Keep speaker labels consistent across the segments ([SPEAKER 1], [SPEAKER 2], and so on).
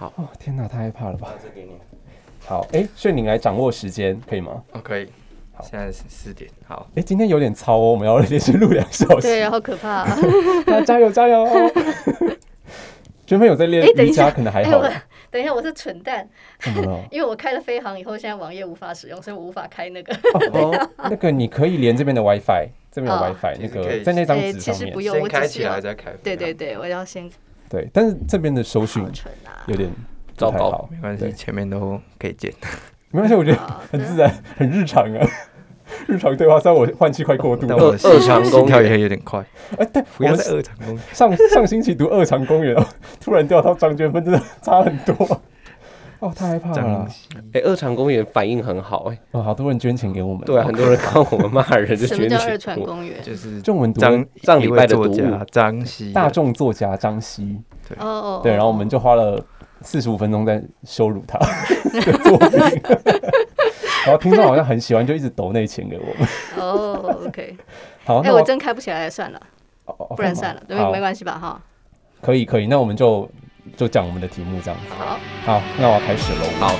[SPEAKER 1] 好，
[SPEAKER 2] 哦，天哪，太害怕了吧？
[SPEAKER 1] 这给你。
[SPEAKER 2] 好，哎，炫宁来掌握时间，可以吗？
[SPEAKER 3] 哦，可以。
[SPEAKER 2] 好
[SPEAKER 3] 现在是四点。好，
[SPEAKER 2] 哎，今天有点超哦，我们要连续录两小时。
[SPEAKER 4] 对，好可怕、啊。
[SPEAKER 2] 大 家加油加油！娟妹有在练瑜伽，可能还好吧。
[SPEAKER 4] 等一下，我是蠢蛋，
[SPEAKER 2] 怎么了？
[SPEAKER 4] 因为我开了飞航以后，现在网页无法使用，所以我无法开那个。
[SPEAKER 2] 哦，那个你可以连这边的 WiFi，这边有
[SPEAKER 4] 哦
[SPEAKER 2] WiFi，那个在那张
[SPEAKER 4] 哎
[SPEAKER 2] 纸上面
[SPEAKER 4] 其实不。用我
[SPEAKER 3] 开起来再开。
[SPEAKER 4] 对对，对，我要先
[SPEAKER 2] 对，但是这边的收讯。有点不
[SPEAKER 1] 糟糕。
[SPEAKER 3] 没关系，前面都可以剪。
[SPEAKER 2] 没关系，我觉得很自然，很日常啊。日常对话，虽然我换气快过度了。
[SPEAKER 3] 但我
[SPEAKER 1] 二长公
[SPEAKER 3] 心跳
[SPEAKER 1] 园
[SPEAKER 3] 也有点快，
[SPEAKER 2] 哎，对，我们
[SPEAKER 3] 在二长公园。
[SPEAKER 2] 上上星期读二常公园，哦，突然掉到张娟芬，真的差很多。哦，太害怕了
[SPEAKER 1] 哎，二长公园反应很好哎。
[SPEAKER 2] 哦，好多人捐钱给我们。
[SPEAKER 1] 对啊，很多人看我们骂人就
[SPEAKER 4] 什
[SPEAKER 1] 觉得你
[SPEAKER 4] 么叫二传公园？
[SPEAKER 3] 就是
[SPEAKER 2] 中文读
[SPEAKER 3] 张
[SPEAKER 1] 上礼拜的读物
[SPEAKER 3] 作家张西
[SPEAKER 2] 大众作家张希，
[SPEAKER 4] 哦哦，
[SPEAKER 2] 对，然后我们就花了四十五分钟在羞辱他 的作品，然后听众好像很喜欢，就一直抖那钱给我们。
[SPEAKER 4] 哦，OK。
[SPEAKER 2] 好，
[SPEAKER 4] 哎、
[SPEAKER 2] 那
[SPEAKER 4] 我真开不起来，算了，
[SPEAKER 2] 哦哦
[SPEAKER 4] 不然算了，对，没关系吧？哈，
[SPEAKER 2] 可以可以，那我们就就讲我们的题目这样子。
[SPEAKER 4] 好，
[SPEAKER 2] 好，那我要开始喽。
[SPEAKER 1] 好，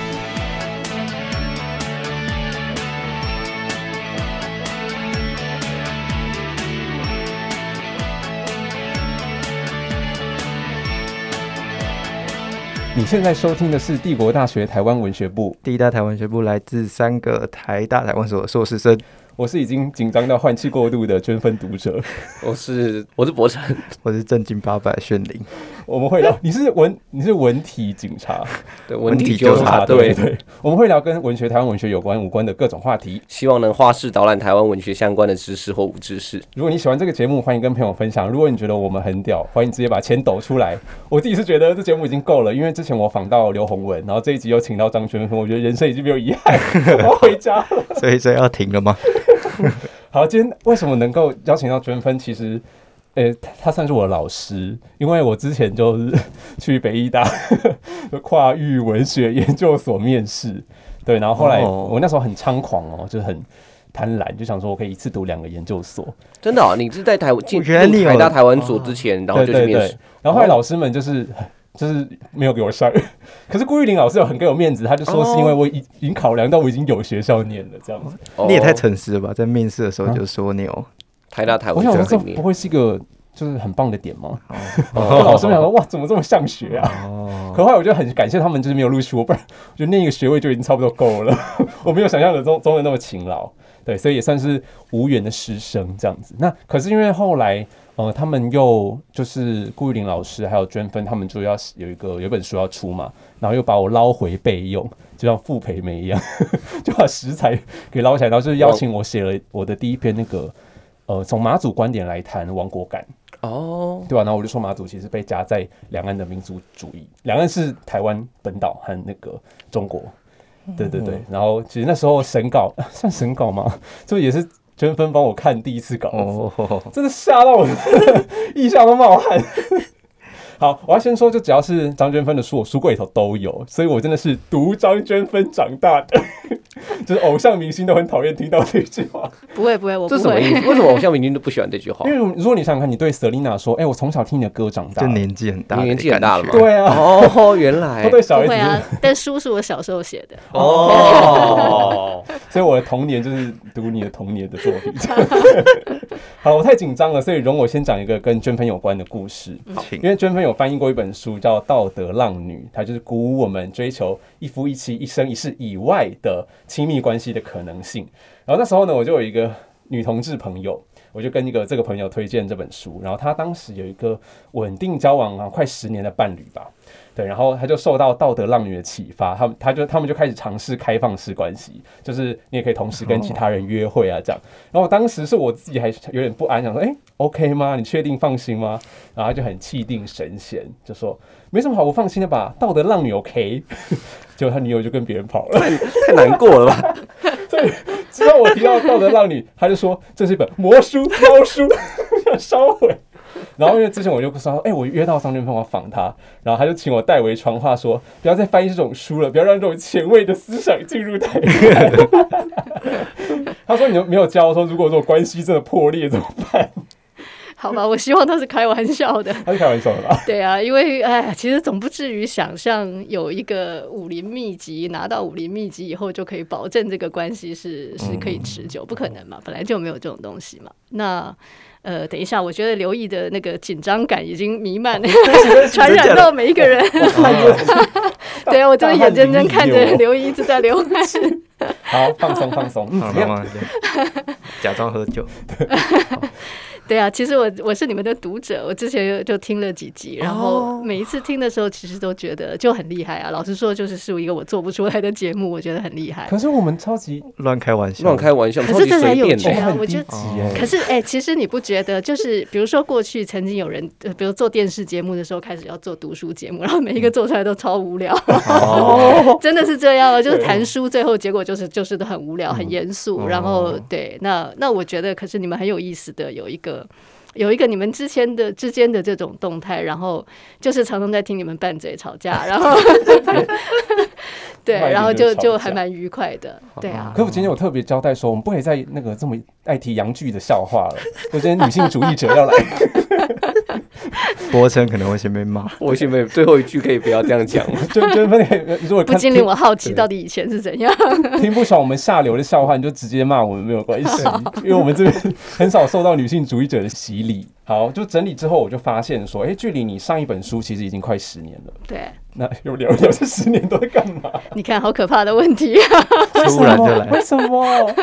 [SPEAKER 2] 你现在收听的是帝国大学台湾文学部，
[SPEAKER 3] 第一大台湾学部来自三个台大台湾所的硕士生，
[SPEAKER 2] 我是已经紧张到换气过度的捐分读者。
[SPEAKER 1] 我是我是博成，
[SPEAKER 3] 我是正经八百炫灵。
[SPEAKER 2] 我们会聊，你是文你是文体警察，
[SPEAKER 1] 对
[SPEAKER 3] 文体
[SPEAKER 1] 纠
[SPEAKER 3] 纠
[SPEAKER 1] 察队，
[SPEAKER 2] 对对，我们会聊跟文学台湾文学有关无关的各种话题。
[SPEAKER 1] 希望能花式导览台湾文学相关的知识或无知识。
[SPEAKER 2] 如果你喜欢这个节目，欢迎跟朋友分享。如果你觉得我们很屌，欢迎直接把钱抖出来。我自己是觉得这节目已经够了，因为之前我访到刘宏文，然后这一集又请到张娟芬，我觉得人生已经没有遗憾，我要回家了。
[SPEAKER 3] 所以这要停了吗？
[SPEAKER 2] 好，今天为什么能够邀请到娟芬？其实，呃、他他算是我的老师，因为我之前就是 去北医大 跨域文学研究所面试，对，然后后来
[SPEAKER 1] 哦
[SPEAKER 2] 我那时候很猖狂哦，就是很贪婪，就想说我可以一次读两个研究所，
[SPEAKER 1] 真的、哦，你是在台进入台大台湾所之前，然后就去面试。，
[SPEAKER 2] 然后后来老师们就是。就是没有给我上，可是顾玉玲老师有很给我面子，他就说是因为我已已经考量到我已经有学校念了这样子。
[SPEAKER 1] 哦
[SPEAKER 3] 你也太诚实了吧！在面试的时候就说你有
[SPEAKER 1] 台大台
[SPEAKER 2] 我想说这不会是一个就是很棒的点吗？
[SPEAKER 3] 哦
[SPEAKER 2] 老师们想说哇，怎么这么像学啊？
[SPEAKER 3] 哦，
[SPEAKER 2] 可后来我就很感谢他们，就是没有录取我，不然我觉得那个学位就已经差不多够了。我没有想象的中中的那么勤劳，对，所以也算是无缘的师生这样子。那可是因为后来，呃，他们又就是顾玉玲老师还有娟芬，他们就要有一个有一本书要出嘛，然后又把我捞回备用，就像傅培梅一样，就把食材给捞起来，然后就邀请我写了我的第一篇那个。呃，从马祖观点来谈亡国感，
[SPEAKER 1] 哦，
[SPEAKER 2] 对吧、然后我就说马祖其实被夹在两岸的民族主义，两岸是台湾本岛和那个中国，对对对。然后其实那时候审稿 算审稿吗？就也是娟芬帮我看第一次稿真的吓到我，一下都冒汗。好，我要先说，就只要是张娟芬的书，我书柜里头都有，所以我真的是读张娟芬长大的，就是偶像明星都很讨厌听到这句话。
[SPEAKER 4] 不会不会，我不会。
[SPEAKER 1] 什么意思？为什么偶像明星都不喜欢这句话
[SPEAKER 2] 因？为如果你想想看，你对 Selina 说：“哎、我从小听你的歌长大。”
[SPEAKER 3] 就年纪很大，
[SPEAKER 1] 年纪很大了嘛
[SPEAKER 2] 对啊，
[SPEAKER 1] 哦，原来
[SPEAKER 2] 他对小孩子就是
[SPEAKER 4] 不会啊，但书是我小时候写的。
[SPEAKER 1] 哦，
[SPEAKER 2] 所以我的童年就是读你的童年的作品。好，我太紧张了，所以容我先讲一个跟娟芬有关的故事。
[SPEAKER 3] 请
[SPEAKER 2] 因为娟芬有翻译过一本书叫《道德浪女》，它就是鼓舞我们追求一夫一妻、一生一世以外的亲密关系的可能性。然后那时候呢，我就有一个女同志朋友，我就跟一个这个朋友推荐这本书，然后她当时有一个稳定交往啊快十年的伴侣吧。对，然后他就受到道德浪女的启发，他们他就他们就开始尝试开放式关系，就是你也可以同时跟其他人约会啊这样。然后当时是我自己还有点不安，想说，哎，OK 吗？你确定放心吗？然后他就很气定神闲，就说没什么好不放心的吧，道德浪女 OK。结果他女友就跟别人跑了。
[SPEAKER 1] 太难过了吧？
[SPEAKER 2] 对，之后我提到道德浪女，他就说这是一本魔书妖书，要烧毁。然后因为之前我就说，哎、我约到张俊峰，我要访他，然后他就请我代为传话说，不要再翻译这种书了，不要让这种前卫的思想进入台湾。他说你没有教说，如果说关系真的破裂怎么办？
[SPEAKER 4] 好吧，我希望他是开玩笑的。
[SPEAKER 2] 他是开玩笑的吧？
[SPEAKER 4] 对啊，因为哎，其实总不至于想象有一个武林秘籍，拿到武林秘籍以后就可以保证这个关系是是可以持久，不可能嘛，本来就没有这种东西嘛。那呃，等一下，我觉得刘毅的那个紧张感已经弥漫，传染到每一个人。对啊，我真的眼睁睁看着刘毅一直在流 汗。
[SPEAKER 2] 好，放松放松，嗯，
[SPEAKER 3] 好，
[SPEAKER 2] 怎么样？
[SPEAKER 3] 慢慢假装喝酒。
[SPEAKER 4] 对啊，其实我我是你们的读者，我之前就听了几集，然后每一次听的时候，其实都觉得就很厉害啊。老实说，就是是一个我做不出来的节目，我觉得很厉害。
[SPEAKER 2] 可是我们超级
[SPEAKER 3] 乱开玩笑，
[SPEAKER 1] 乱开玩笑，
[SPEAKER 4] 可是这才有
[SPEAKER 1] 随便的。
[SPEAKER 4] 趣啊我觉得。可是，哎、其实你不觉得，就是比如说过去曾经有人，呃比如做电视节目的时候，开始要做读书节目，然后每一个做出来都超无聊，
[SPEAKER 3] 哦，
[SPEAKER 4] 真的是这样啊，就是谈书，最后结果就是就是都很无聊、很严肃。
[SPEAKER 3] 哦
[SPEAKER 4] 然后对，那那我觉得，可是你们很有意思的有一个。有一个你们之间的之间的这种动态，然后就是常常在听你们拌嘴吵架，然后 对，然后
[SPEAKER 2] 就
[SPEAKER 4] 就就还蛮愉快的，对啊。
[SPEAKER 2] 可我今天有特别交代说，我们不可以再那个这么爱提洋剧的笑话了。我觉得女性主义者要来，
[SPEAKER 3] 博成可能会先被骂。
[SPEAKER 1] 我先被最后一句可以不要这样讲吗？
[SPEAKER 2] 就就那个如果看
[SPEAKER 4] 不禁令我好奇，到底以前是怎样？
[SPEAKER 2] 听 听不爽我们下流的笑话，你就直接骂我们没有关系，因为我们这边很少受到女性主义者的洗礼。好，就整理之后，我就发现说，哎、距离你上一本书其实已经快十年了。
[SPEAKER 4] 对，
[SPEAKER 2] 那有聊聊这十年都在干嘛？
[SPEAKER 4] 你看，好可怕的问题。
[SPEAKER 3] 啊突然就来
[SPEAKER 2] 为什么？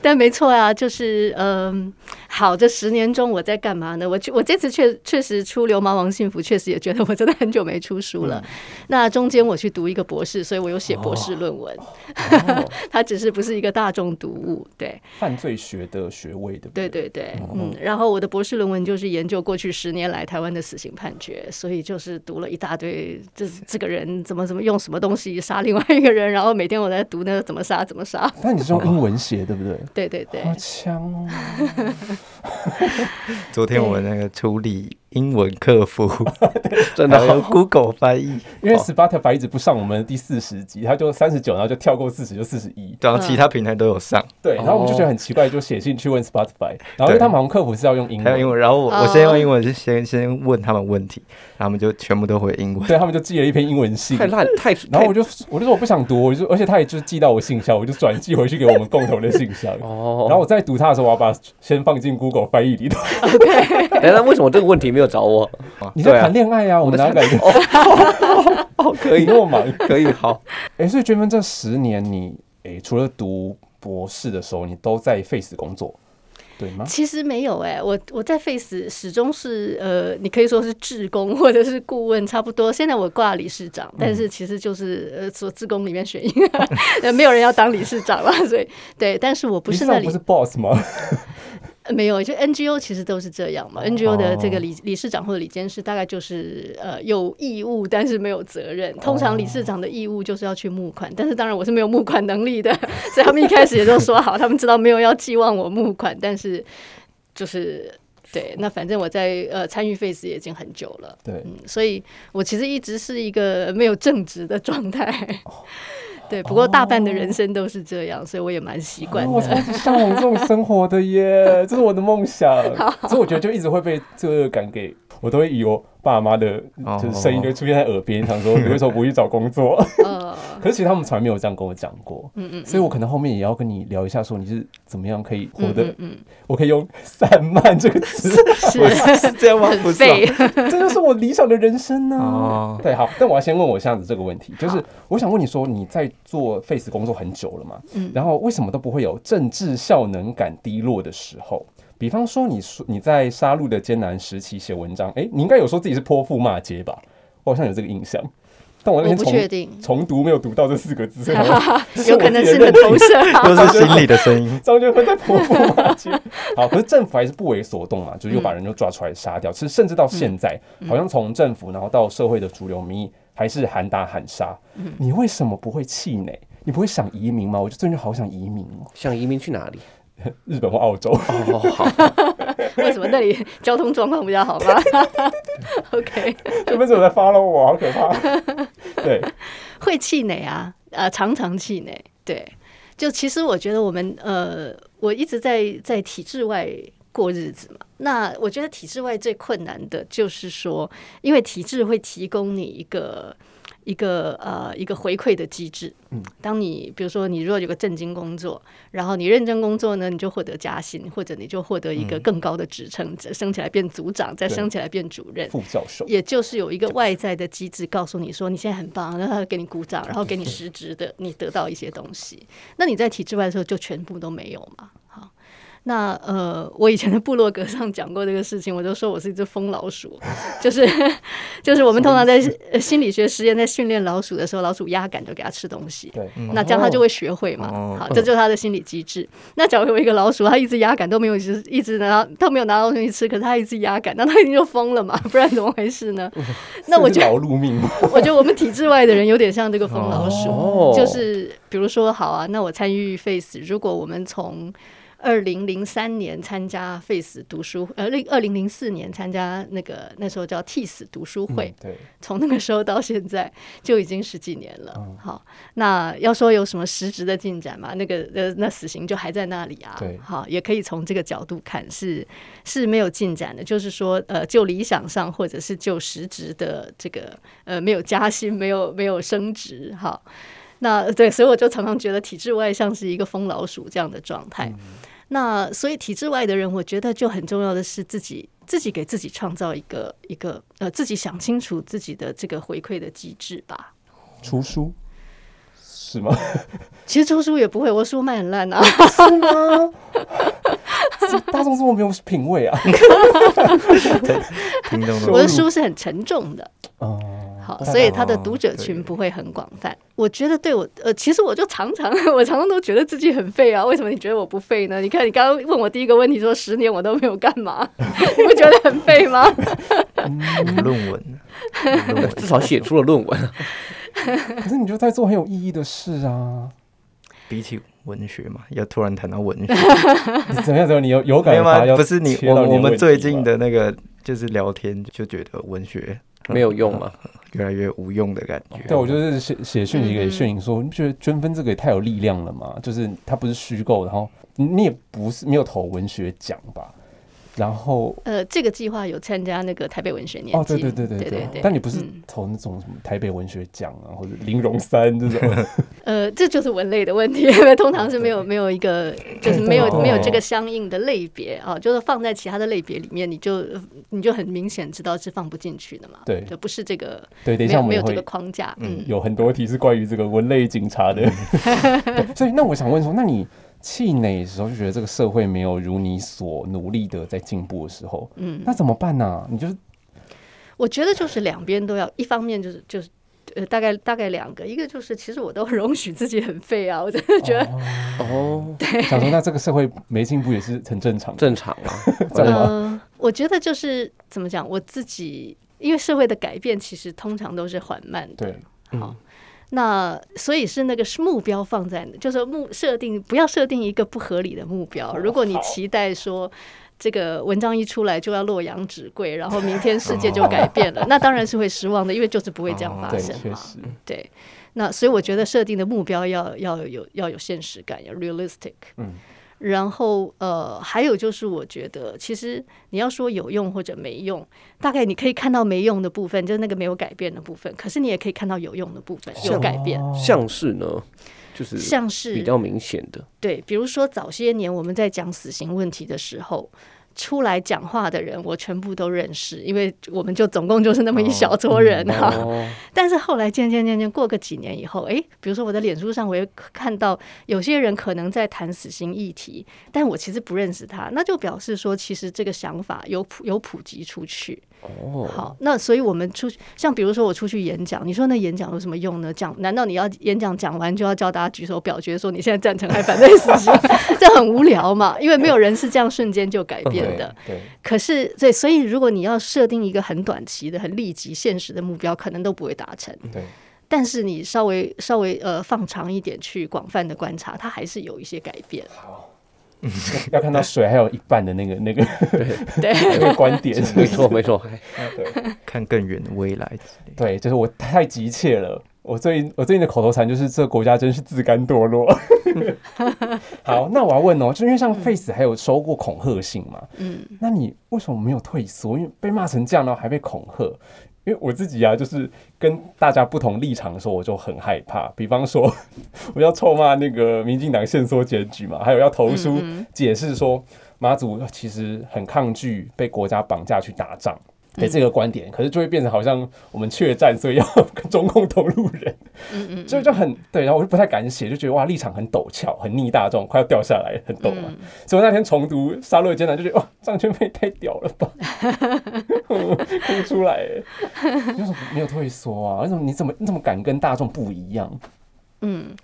[SPEAKER 4] 但没错啊，就是嗯，好，这十年中我在干嘛呢？我我这次确确实出《流氓王幸福》，确实也觉得我真的很久没出书了。那中间我去读一个博士，所以我有写博士论文，
[SPEAKER 2] 哦
[SPEAKER 4] 它只是不是一个大众读物。对，
[SPEAKER 2] 犯罪学的学位，对不
[SPEAKER 4] 对
[SPEAKER 2] 对？
[SPEAKER 4] 对对，嗯。然后我的博士论文就是研究过去十年来台湾的死刑判决，所以就是读了一大堆，这这个人怎么怎么用什么东西杀另外一个人，然后每天我在读那个怎么杀怎么杀。
[SPEAKER 2] 那你是用 英文写，对不对？
[SPEAKER 4] 对对对。
[SPEAKER 2] 好强哦！
[SPEAKER 3] 昨天我们那个处理英文客服，
[SPEAKER 1] 真的
[SPEAKER 3] 还有
[SPEAKER 1] 好
[SPEAKER 3] ，Google 翻译，
[SPEAKER 2] 因为 Spotify 一直不上我们第四十集，他就三十九，然后就跳过四十，就四十一。
[SPEAKER 3] 然后其他平台都有上，
[SPEAKER 2] 对，然后我们就觉得很奇怪，就写信去问 Spotify，然后因为他们好像客服是要用英文，
[SPEAKER 3] 还有英文。然后我
[SPEAKER 4] 哦
[SPEAKER 3] 我先用英文，就先先问他们问题，然后他们就全部都回英文。
[SPEAKER 2] 对他们就寄了一篇英文信
[SPEAKER 1] 太。烂太，
[SPEAKER 2] 然后我就我就说我不想读，我就而且他也就是寄到我信箱，我就转寄回去给我们共同的信箱。
[SPEAKER 1] 哦。
[SPEAKER 2] 然后我在读他的时候，我要把先放进 Google 翻译里头。
[SPEAKER 1] 哎，那为什么这个问题没有找我？
[SPEAKER 2] 你在谈恋爱啊？我们哪敢？
[SPEAKER 1] 哦，可以
[SPEAKER 2] 你那么忙？
[SPEAKER 1] 可以好。
[SPEAKER 2] 哎，所以娟芬这十年你哎，除了读博士的时候，你都在 Face 工作，对吗？
[SPEAKER 4] 其实没有哎、我我在 Face 始终是呃，你可以说是志工或者是顾问，差不多。现在我挂理事长，但是其实就是呃，说志工里面选一个，呃没有人要当理事长了，所以对。但是我不是那里
[SPEAKER 2] 理事长不是 boss 吗？
[SPEAKER 4] 呃没有，就 NGO 其实都是这样嘛。NGO 的这个
[SPEAKER 2] 哦
[SPEAKER 4] 理理事长或者理监事，大概就是呃有义务，但是没有责任。通常理事长的义务就是要去募款，但是当然我是没有募款能力的，所以他们一开始也都说好，他们知道没有要寄望我募款，但是就是。对，那反正我在呃参与 Face 也已经很久了，
[SPEAKER 2] 对，
[SPEAKER 4] 嗯，所以我其实一直是一个没有正职的状态。对，不过大半的人生都是这样，所以我也蛮习惯
[SPEAKER 2] 的我超
[SPEAKER 4] 的。
[SPEAKER 2] 级向往这种生活的耶，这是我的梦想。所以我觉得就一直会被罪恶感给，我都会以我爸妈的
[SPEAKER 3] 哦
[SPEAKER 2] 就是声音就会出现在耳边，想说你为什么不去找工作？
[SPEAKER 4] 呃，
[SPEAKER 2] 可是其实他们从来没有这样跟我讲过。
[SPEAKER 4] 嗯嗯，
[SPEAKER 2] 所以我可能后面也要跟你聊一下，说你是怎么样可以活
[SPEAKER 4] 嗯
[SPEAKER 2] 得，
[SPEAKER 4] 嗯嗯，
[SPEAKER 2] 我可以用散漫这个词，
[SPEAKER 4] 是
[SPEAKER 3] 是。这样吗？不是。
[SPEAKER 2] 这就是我理想的人生呢、
[SPEAKER 3] 哦。
[SPEAKER 2] 对，好，但我要先问我这样子这个问题，就是我想问你说你在做 Face 工作很久了嘛，
[SPEAKER 4] 嗯。
[SPEAKER 2] 然后为什么都不会有政治效能感低落的时候？比方说你说你在杀戮的艰难时期写文章，哎、你应该有说自己是泼妇骂街吧？我好像有这个印象，但我那
[SPEAKER 4] 我
[SPEAKER 2] 天重
[SPEAKER 4] 不确定，
[SPEAKER 2] 重读没有读到这四个字，
[SPEAKER 4] 有可能是你的投射啊。
[SPEAKER 3] 又是心里的声音。
[SPEAKER 2] 张娟芬在泼妇骂街。好，可是政府还是不为所动嘛，就是又把人就抓出来杀掉。其实甚至到现在，好像从政府然后到社会的主流民意，还是喊打喊杀。你为什么不会气馁？你不会想移民吗？我就最近好想移民哦，
[SPEAKER 1] 想移民去哪里？
[SPEAKER 2] 日本或澳洲。
[SPEAKER 1] 哦，好，
[SPEAKER 4] 为什么那里交通状况比较好吗？OK，
[SPEAKER 2] 娟芬怎么在 follow 我？好可怕。对，
[SPEAKER 4] 会气馁啊，呃，常常气馁。对，就其实我觉得我们呃，我一直在在体制外过日子嘛。那我觉得体制外最困难的就是说，因为体制会提供你一个。一个呃一个回馈的机制，
[SPEAKER 2] 嗯，
[SPEAKER 4] 当你比如说你如果有个正经工作，然后你认真工作呢，你就获得加薪，或者你就获得一个更高的职称，升起来变组长，再升起来变主任，
[SPEAKER 2] 副教授，
[SPEAKER 4] 也就是有一个外在的机制告诉你说你现在很棒，然后给你鼓掌，然后给你实质的你得到一些东西。那你在体制外的时候就全部都没有嘛？好，那呃，我以前的部落格上讲过这个事情，我就说我是一只疯老鼠，就是 就是我们通常在呃心理学实验在训练老鼠的时候，老鼠压杆就给它吃东西。
[SPEAKER 2] 对，
[SPEAKER 4] 那这样它就会学会嘛。
[SPEAKER 3] 哦
[SPEAKER 4] 好，这就是它的心理机制。那假如有一个老鼠，它一直压杆都没有，一直一直拿到都没有拿到东西吃，可是它一直压杆，那它一定就疯了嘛？不然怎么回事呢？那我
[SPEAKER 2] 这是
[SPEAKER 4] 觉得，
[SPEAKER 2] 劳碌命？
[SPEAKER 4] 我觉得我们体制外的人有点像这个疯老鼠，
[SPEAKER 1] 哦
[SPEAKER 4] 就是比如说，好啊，那我参与 Face，如果我们从二零零三年参加 Face 读书，呃，二零零四年参加那个那时候叫 TIS 读书会，
[SPEAKER 2] 嗯对，
[SPEAKER 4] 从那个时候到现在就已经十几年了。
[SPEAKER 2] 嗯
[SPEAKER 4] 好，那要说有什么实质的进展嘛？那个呃，那死刑就还在那里啊。
[SPEAKER 2] 对
[SPEAKER 4] 好，也可以从这个角度看，是是没有进展的。就是说，呃，就理想上或者是就实质的这个呃，没有加薪，没有没有升职。好，那对，所以我就常常觉得体制外像是一个疯老鼠这样的状态。那所以体制外的人，我觉得就很重要的是自己自己给自己创造一个一个呃，自己想清楚自己的这个回馈的机制吧。
[SPEAKER 2] 出书是吗？
[SPEAKER 4] 其实出书也不会，我书卖很烂啊。
[SPEAKER 2] 是吗？大众这么没有品味啊！
[SPEAKER 4] 我的
[SPEAKER 3] 都
[SPEAKER 4] 书是很沉重的，
[SPEAKER 2] 哦，
[SPEAKER 4] 好，所以他的读者群不会很广泛。我觉得对我呃，其实我就常常 我常常都觉得自己很废啊。为什么你觉得我不废呢？你看你刚刚问我第一个问题说十年我都没有干嘛，你不觉得很废吗？
[SPEAKER 3] 论文，论文
[SPEAKER 1] 至少写出了论文。
[SPEAKER 2] 可是你就在做很有意义的事啊！
[SPEAKER 3] 比起文学嘛，要突然谈到文学，
[SPEAKER 2] 你怎么样？怎么你有有感觉吗？
[SPEAKER 3] 不是你我我们最近的那个就是聊天，就觉得文学
[SPEAKER 1] 没有用嘛？
[SPEAKER 3] 越来越无用的感觉。
[SPEAKER 2] 对，我就是写写讯息给
[SPEAKER 4] 嗯嗯
[SPEAKER 2] 炫颖说，你不觉得捐分这个也太有力量了吗？就是它不是虚构，然后你你也不是没有投文学奖吧？然后
[SPEAKER 4] 呃，这个计划有参加那个台北文学年
[SPEAKER 2] 哦，
[SPEAKER 4] 金，
[SPEAKER 2] 对对对
[SPEAKER 4] 对
[SPEAKER 2] 对
[SPEAKER 4] 对。
[SPEAKER 2] 但你不是
[SPEAKER 4] 嗯。
[SPEAKER 2] 投那种什么台北文学奖啊，或者玲珑三这种，
[SPEAKER 4] 呃，这就是文类的问题，因为通常是没有
[SPEAKER 2] 对
[SPEAKER 4] 没有一个，就是没有
[SPEAKER 2] 对。
[SPEAKER 4] 没有这个相应的类别啊，就是放在其他的类别里面，你就你就很明显知道是放不进去的嘛，
[SPEAKER 2] 对。
[SPEAKER 4] 就不是这个
[SPEAKER 2] 对，等一
[SPEAKER 4] 没有没有这个框架，嗯，
[SPEAKER 2] 有很多题是关于这个文类警察的。所以那我想问说，那你气馁的时候就觉得这个社会没有如你所努力的在进步的时候，
[SPEAKER 4] 嗯。
[SPEAKER 2] 那怎么办呢、你就是
[SPEAKER 4] 我觉得就是两边都要，一方面就是就是。呃，大概大概两个，一个就是其实我都容许自己很废啊，我真的觉得，
[SPEAKER 1] 哦，对。
[SPEAKER 2] 想说，那这个社会没进步也是很正常。
[SPEAKER 1] 正常啊。
[SPEAKER 2] 真的吗
[SPEAKER 4] 呃，我觉得就是怎么讲，我自己因为社会的改变其实通常都是缓慢的，
[SPEAKER 2] 对，
[SPEAKER 4] 好，那所以是那个是目标放在，就是目设定不要设定一个不合理的目标。如果你期待说这个文章一出来就要洛阳纸贵，然后明天世界就改变了，那当然是会失望的，因为就是不会这样发，生嘛。对，那所以我觉得设定的目标要要有要有现实感，要 realistic。
[SPEAKER 2] 嗯，
[SPEAKER 4] 然后呃，还有就是我觉得，其实你要说有用或者没用，大概你可以看到没用的部分，就是那个没有改变的部分，可是你也可以看到有用的部分，有改变。
[SPEAKER 2] 哦
[SPEAKER 1] 像是呢，就是
[SPEAKER 4] 像是
[SPEAKER 1] 比较明显的。
[SPEAKER 4] 对，比如说早些年我们在讲死刑问题的时候，出来讲话的人我全部都认识，因为我们就总共就是那么一小撮人哈、
[SPEAKER 1] 哦，
[SPEAKER 4] 但是后来渐渐渐渐过个几年以后，诶，比如说我的脸书上，我也看到有些人可能在谈死刑议题，但我其实不认识他，那就表示说，其实这个想法有普有普及出去。
[SPEAKER 1] 哦，
[SPEAKER 4] 好，那所以我们出像比如说我出去演讲，你说那演讲有什么用呢？讲难道你要演讲讲完就要叫大家举手表决说你现在赞成还反对死刑？这很无聊嘛，因为没有人是这样瞬间就改变的。
[SPEAKER 2] 对，
[SPEAKER 4] 可是，对，所以如果你要设定一个很短期的、很立即、现实的目标，可能都不会达成。
[SPEAKER 2] 对，
[SPEAKER 4] 但是你稍微稍微呃放长一点去广泛的观察，它还是有一些改变。
[SPEAKER 2] 要看到水还有一半的那个那个
[SPEAKER 4] 对，
[SPEAKER 2] 那个观点，
[SPEAKER 1] 没 错没错，哎
[SPEAKER 2] 对
[SPEAKER 3] 看更远的未来之类的。
[SPEAKER 2] 对，就是我太急切了，我最近我最近的口头禅就是这个国家真是自甘堕落。好，那我要问哦，就因为像 Face 还有收过恐吓信嘛，
[SPEAKER 4] 嗯，
[SPEAKER 2] 那你为什么没有退缩？因为被骂成这样，然后还被恐吓。因为我自己啊，就是跟大家不同立场的时候，我就很害怕。比方说，我要臭骂那个民进党限缩检举嘛，还有要投书解释说，马祖其实很抗拒被国家绑架去打仗。给这个观点，可是就会变成好像我们怯战，所以要跟中共同路人，嗯嗯，所以就很对，然后我就不太敢写，就觉得哇立场很陡峭，很逆大众，快要掉下来，很陡嘛。所以我那天重读《杀戮艰难》，就觉得哇张圈妹太屌了吧，哭出来。你为什么没有退缩啊？为什么你怎么你怎么敢跟大众不一样？
[SPEAKER 4] 嗯。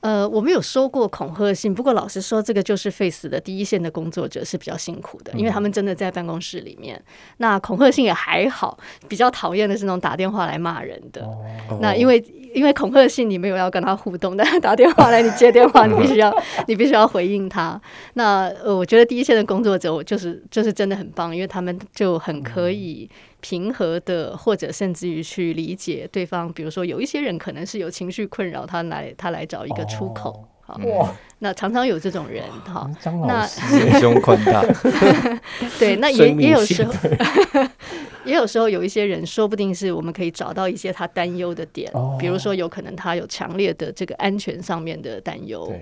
[SPEAKER 4] 呃，我们有收过恐吓信，不过老实说，这个就是 Face 的第一线的工作者是比较辛苦的，因为他们真的在办公室里面。那恐吓信也还好，比较讨厌的是那种打电话来骂人的。那因为因为恐吓信你没有要跟他互动，但他打电话来你接电话，你必须要 你必须要回应他。那呃，我觉得第一线的工作者，我就是就是真的很棒，因为他们就很可以。平和的，或者甚至于去理解对方，比如说有一些人可能是有情绪困扰，他来他来找一个出口，好，那常常有这种人，哈，
[SPEAKER 2] 那
[SPEAKER 3] 心胸宽大，
[SPEAKER 4] 对，那也也有时候，也有时候有一些人，说不定是我们可以找到一些他担忧的点，比如说有可能他有强烈的这个安全上面的担忧。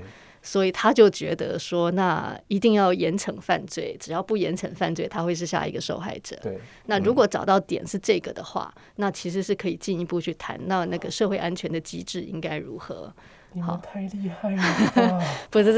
[SPEAKER 4] 所以他就觉得说，那一定要严惩犯罪，只要不严惩犯罪，他会是下一个受害者。
[SPEAKER 2] 对，
[SPEAKER 4] 那如果找到点是这个的话，那其实是可以进一步去谈，那那个社会安全的机制应该如何？
[SPEAKER 2] 好，太厉害了！
[SPEAKER 4] 不是，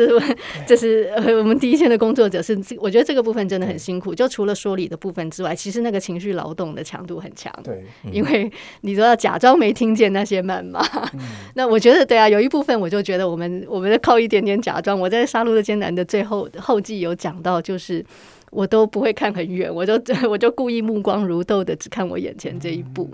[SPEAKER 4] 这是这是我们第一线的工作者是，我觉得这个部分真的很辛苦。就除了说理的部分之外，其实那个情绪劳动的强度很强。
[SPEAKER 2] 对，
[SPEAKER 4] 因为你都要假装没听见那些谩骂。那我觉得对啊，有一部分我就觉得我们我们靠一点点假装。我在《杀戮的艰难》的最后后记有讲到，就是我都不会看很远，我就 我就故意目光如豆的只看我眼前这一步，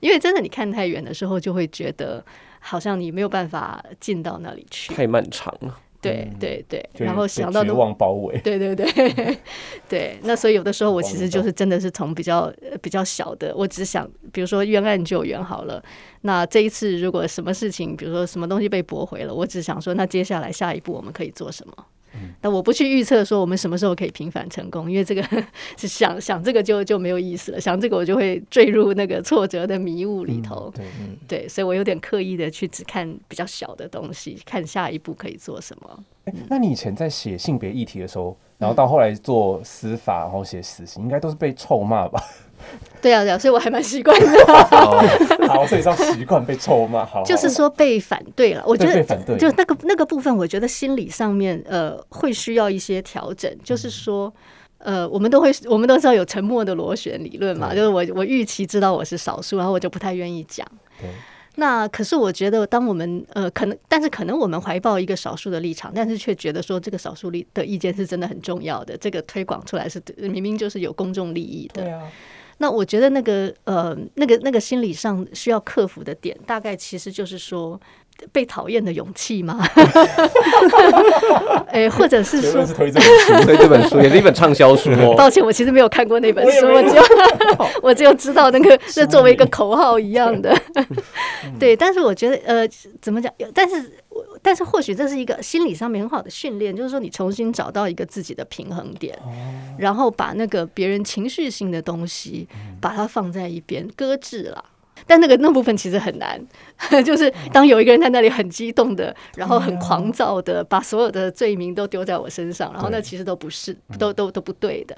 [SPEAKER 4] 因为真的你看太远的时候，就会觉得。好像你没有办法进到那里去，
[SPEAKER 1] 太漫长了。
[SPEAKER 4] 对对对，然后想到
[SPEAKER 2] 绝望包围。
[SPEAKER 4] 对对对 对，那所以有的时候我其实就是真的是从比较比较小的，我只想，比如说冤案救援好了。那这一次如果什么事情，比如说什么东西被驳回了，我只想说，那接下来下一步我们可以做什么？那我不去预测说我们什么时候可以平反成功，因为这个 是想想这个就就没有意思了。想这个我就会坠入那个挫折的迷雾里头。
[SPEAKER 2] 对，
[SPEAKER 4] 对，所以我有点刻意的去只看比较小的东西，看下一步可以做什么。
[SPEAKER 2] 那你以前在写性别议题的时候，然后到后来做司法，然后写死刑，应该都是被臭骂吧？
[SPEAKER 4] 对啊，对啊，所以我还蛮习惯的。
[SPEAKER 2] 好，所以要习惯被臭骂。好，
[SPEAKER 4] 就是说被反对了。我觉得
[SPEAKER 2] 反对，
[SPEAKER 4] 就那个那个部分，我觉得心理上面呃会需要一些调整。就是说，呃，我们都会，我们都知道有沉默的螺旋理论嘛。就是我我预期知道我是少数，然后我就不太愿意讲。那可是我觉得，当我们呃可能，但是可能我们怀抱一个少数的立场，但是却觉得说这个少数力的意见是真的很重要的。这个推广出来是明明就是有公众利益的。
[SPEAKER 2] 对啊。
[SPEAKER 4] 那我觉得那个呃，那个那个心理上需要克服的点，大概其实就是说被讨厌的勇气吗？哎，或者是说
[SPEAKER 2] 推这本书，
[SPEAKER 1] 推这本书也是一本畅销书哦。
[SPEAKER 4] 抱歉，我其实没有看过那本书，我只有 我只有知道那个是作为一个口号一样的。对，但是我觉得呃，怎么讲？但是。但是或许这是一个心理上面很好的训练，就是说你重新找到一个自己的平衡点，然后把那个别人情绪性的东西把它放在一边搁置了。但那个那部分其实很难，就是当有一个人在那里很激动的，然后很狂躁的把所有的罪名都丢在我身上，然后那其实都不是，都都都不对的。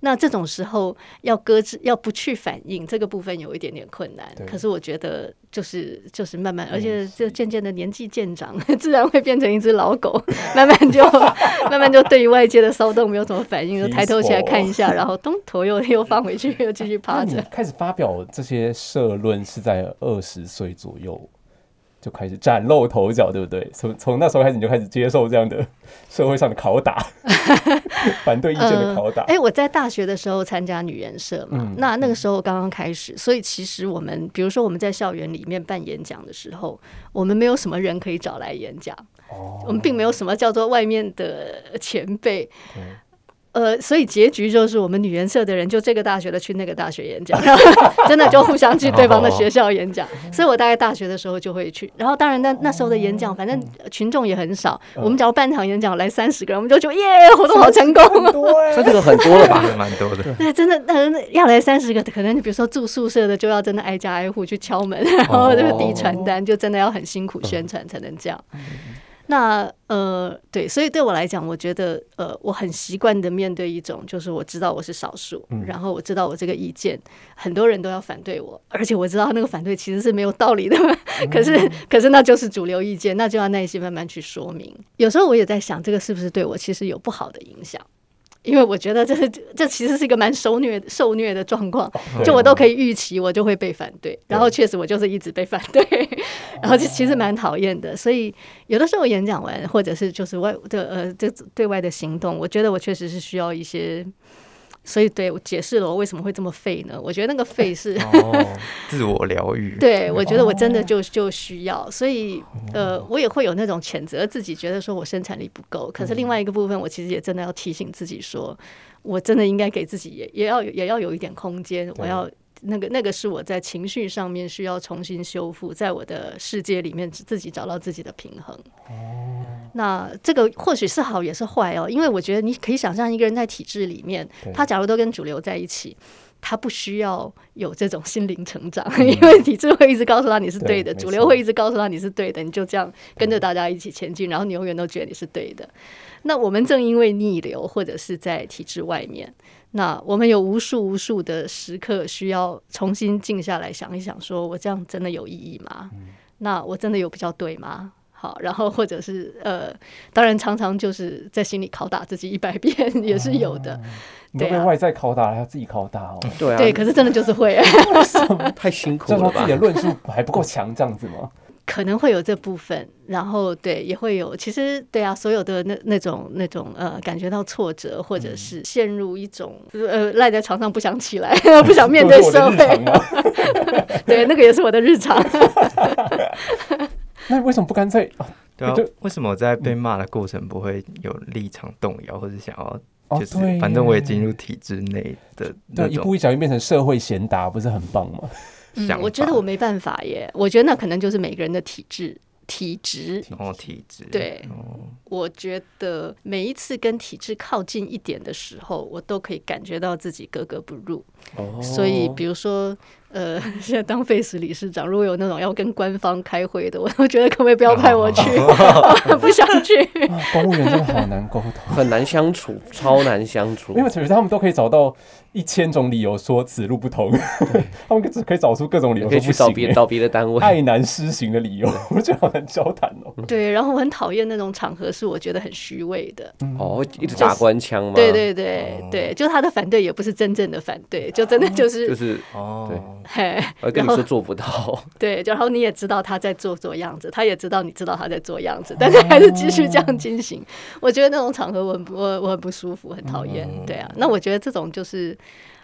[SPEAKER 4] 那这种时候要搁置，要不去反应，这个部分有一点点困难。可是我觉得就是就是慢慢，而且就渐渐的年纪渐长，自然会变成一只老狗，慢慢就 慢慢就对于外界的骚动没有什么反应，就抬头起来看一下，然后咚头又又放回去，又继续趴着。
[SPEAKER 2] 开始发表这些社论是在二十岁左右。就开始崭露头角，对不对？从从那时候开始，你就开始接受这样的 社会上的拷打，反对意见的拷打。
[SPEAKER 4] 哎，我在大学的时候参加女研社嘛，那那个时候刚刚开始，所以其实我们，比如说我们在校园里面办演讲的时候，我们没有什么人可以找来演讲，我们并没有什么叫做外面的前辈。呃，所以结局就是我们女研社的人就这个大学的去那个大学演讲，真的就互相去对方的学校演讲。所以我大概大学的时候就会去，然后当然那那时候的演讲，反正群众也很少，我们只要半场演讲来三十个人，我们就觉得耶，活动好成功。
[SPEAKER 1] 这个很多了吧？
[SPEAKER 3] 蛮多的。
[SPEAKER 4] 对，真的，那要来三十个，可能你比如说住宿舍的就要真的挨家挨户去敲门，然后就是递传单，就真的要很辛苦宣传才能这样。那呃，对，所以对我来讲，我觉得呃，我很习惯的面对一种，就是我知道我是少数，然后我知道我这个意见很多人都要反对我，而且我知道那个反对其实是没有道理的，可是可是那就是主流意见，那就要耐心慢慢去说明。有时候我也在想，这个是不是对我其实有不好的影响？因为我觉得这是 这其实是一个蛮受虐受虐的状况，就我都可以预期我就会被反对，然后确实我就是一直被反对，然后就其实蛮讨厌的。所以有的时候演讲完或者是就是外的呃这对外的行动，我觉得我确实是需要一些。所以，对我解释了我为什么会这么废呢？我觉得那个废是
[SPEAKER 3] 自我疗愈。
[SPEAKER 4] 对，我觉得我真的就就需要。所以，呃，我也会有那种谴责自己，觉得说我生产力不够。可是另外一个部分，我其实也真的要提醒自己，说我真的应该给自己也也要也要有一点空间。我要。那个那个是我在情绪上面需要重新修复，在我的世界里面自己找到自己的平衡。哦，那这个或许是好也是坏哦，因为我觉得你可以想象一个人在体制里面，他假如都跟主流在一起，他不需要有这种心灵成长，因为体制会一直告诉他你是对的，主流会一直告诉他你是对的，你就这样跟着大家一起前进，然后你永远都觉得你是对的。那我们正因为逆流或者是在体制外面。那我们有无数无数的时刻需要重新静下来想一想，说我这样真的有意义吗？那我真的有比较对吗？好，然后或者是呃，当然常常就是在心里拷打自己一百遍 也是有的。
[SPEAKER 2] 你被，外在拷打还要自己拷打哦。
[SPEAKER 1] 对啊，
[SPEAKER 4] 对，可是真的就是会，
[SPEAKER 1] 太辛苦了吧？
[SPEAKER 2] 自己的论述还不够强，这样子吗？
[SPEAKER 4] 可能会有这部分，然后对也会有，其实对啊，所有的那那种那种呃，感觉到挫折，或者是陷入一种呃赖在床上不想起来，不想面对社会，对，那个也是我的日常。
[SPEAKER 2] 那为什么不干脆？
[SPEAKER 3] 对啊，为什么在被骂的过程不会有立场动摇，或者想要就是反正我也进入体制内的，
[SPEAKER 2] 对，一步一脚印变成社会贤达，不是很棒吗？
[SPEAKER 4] 嗯，我觉得我没办法耶。我觉得那可能就是每个人的体质、体质。
[SPEAKER 3] 哦，体质。
[SPEAKER 4] 对，我觉得每一次跟体质靠近一点的时候，我都可以感觉到自己格格不入。哦，所以比如说。呃，现在当费时理事长，如果有那种要跟官方开会的，我 都觉得可不可以不要派我去，不想去。
[SPEAKER 2] 公务员真的好难沟通，
[SPEAKER 1] 很难相处，超难相处。
[SPEAKER 2] 因为其实他们都可以找到一千种理由说此路不通，他们只可以找出各种理由，
[SPEAKER 1] 可以去找别找别的单位，
[SPEAKER 2] 爱难施行的理由，我觉得好难交谈哦。
[SPEAKER 4] 对，然后我很讨厌那种场合，是我觉得很虚伪的。
[SPEAKER 1] 哦，一直打官腔吗？
[SPEAKER 4] 对对对对，就他的反对也不是真正的反对，就真的就是
[SPEAKER 1] 就是哦，对。
[SPEAKER 4] 嘿，
[SPEAKER 1] 我跟你说做不到。
[SPEAKER 4] 对，然后你也知道他在做做样子，他也知道你知道他在做样子，但是还是继续这样进行。我觉得那种场合我我我很不舒服，很讨厌。对啊，那我觉得这种就是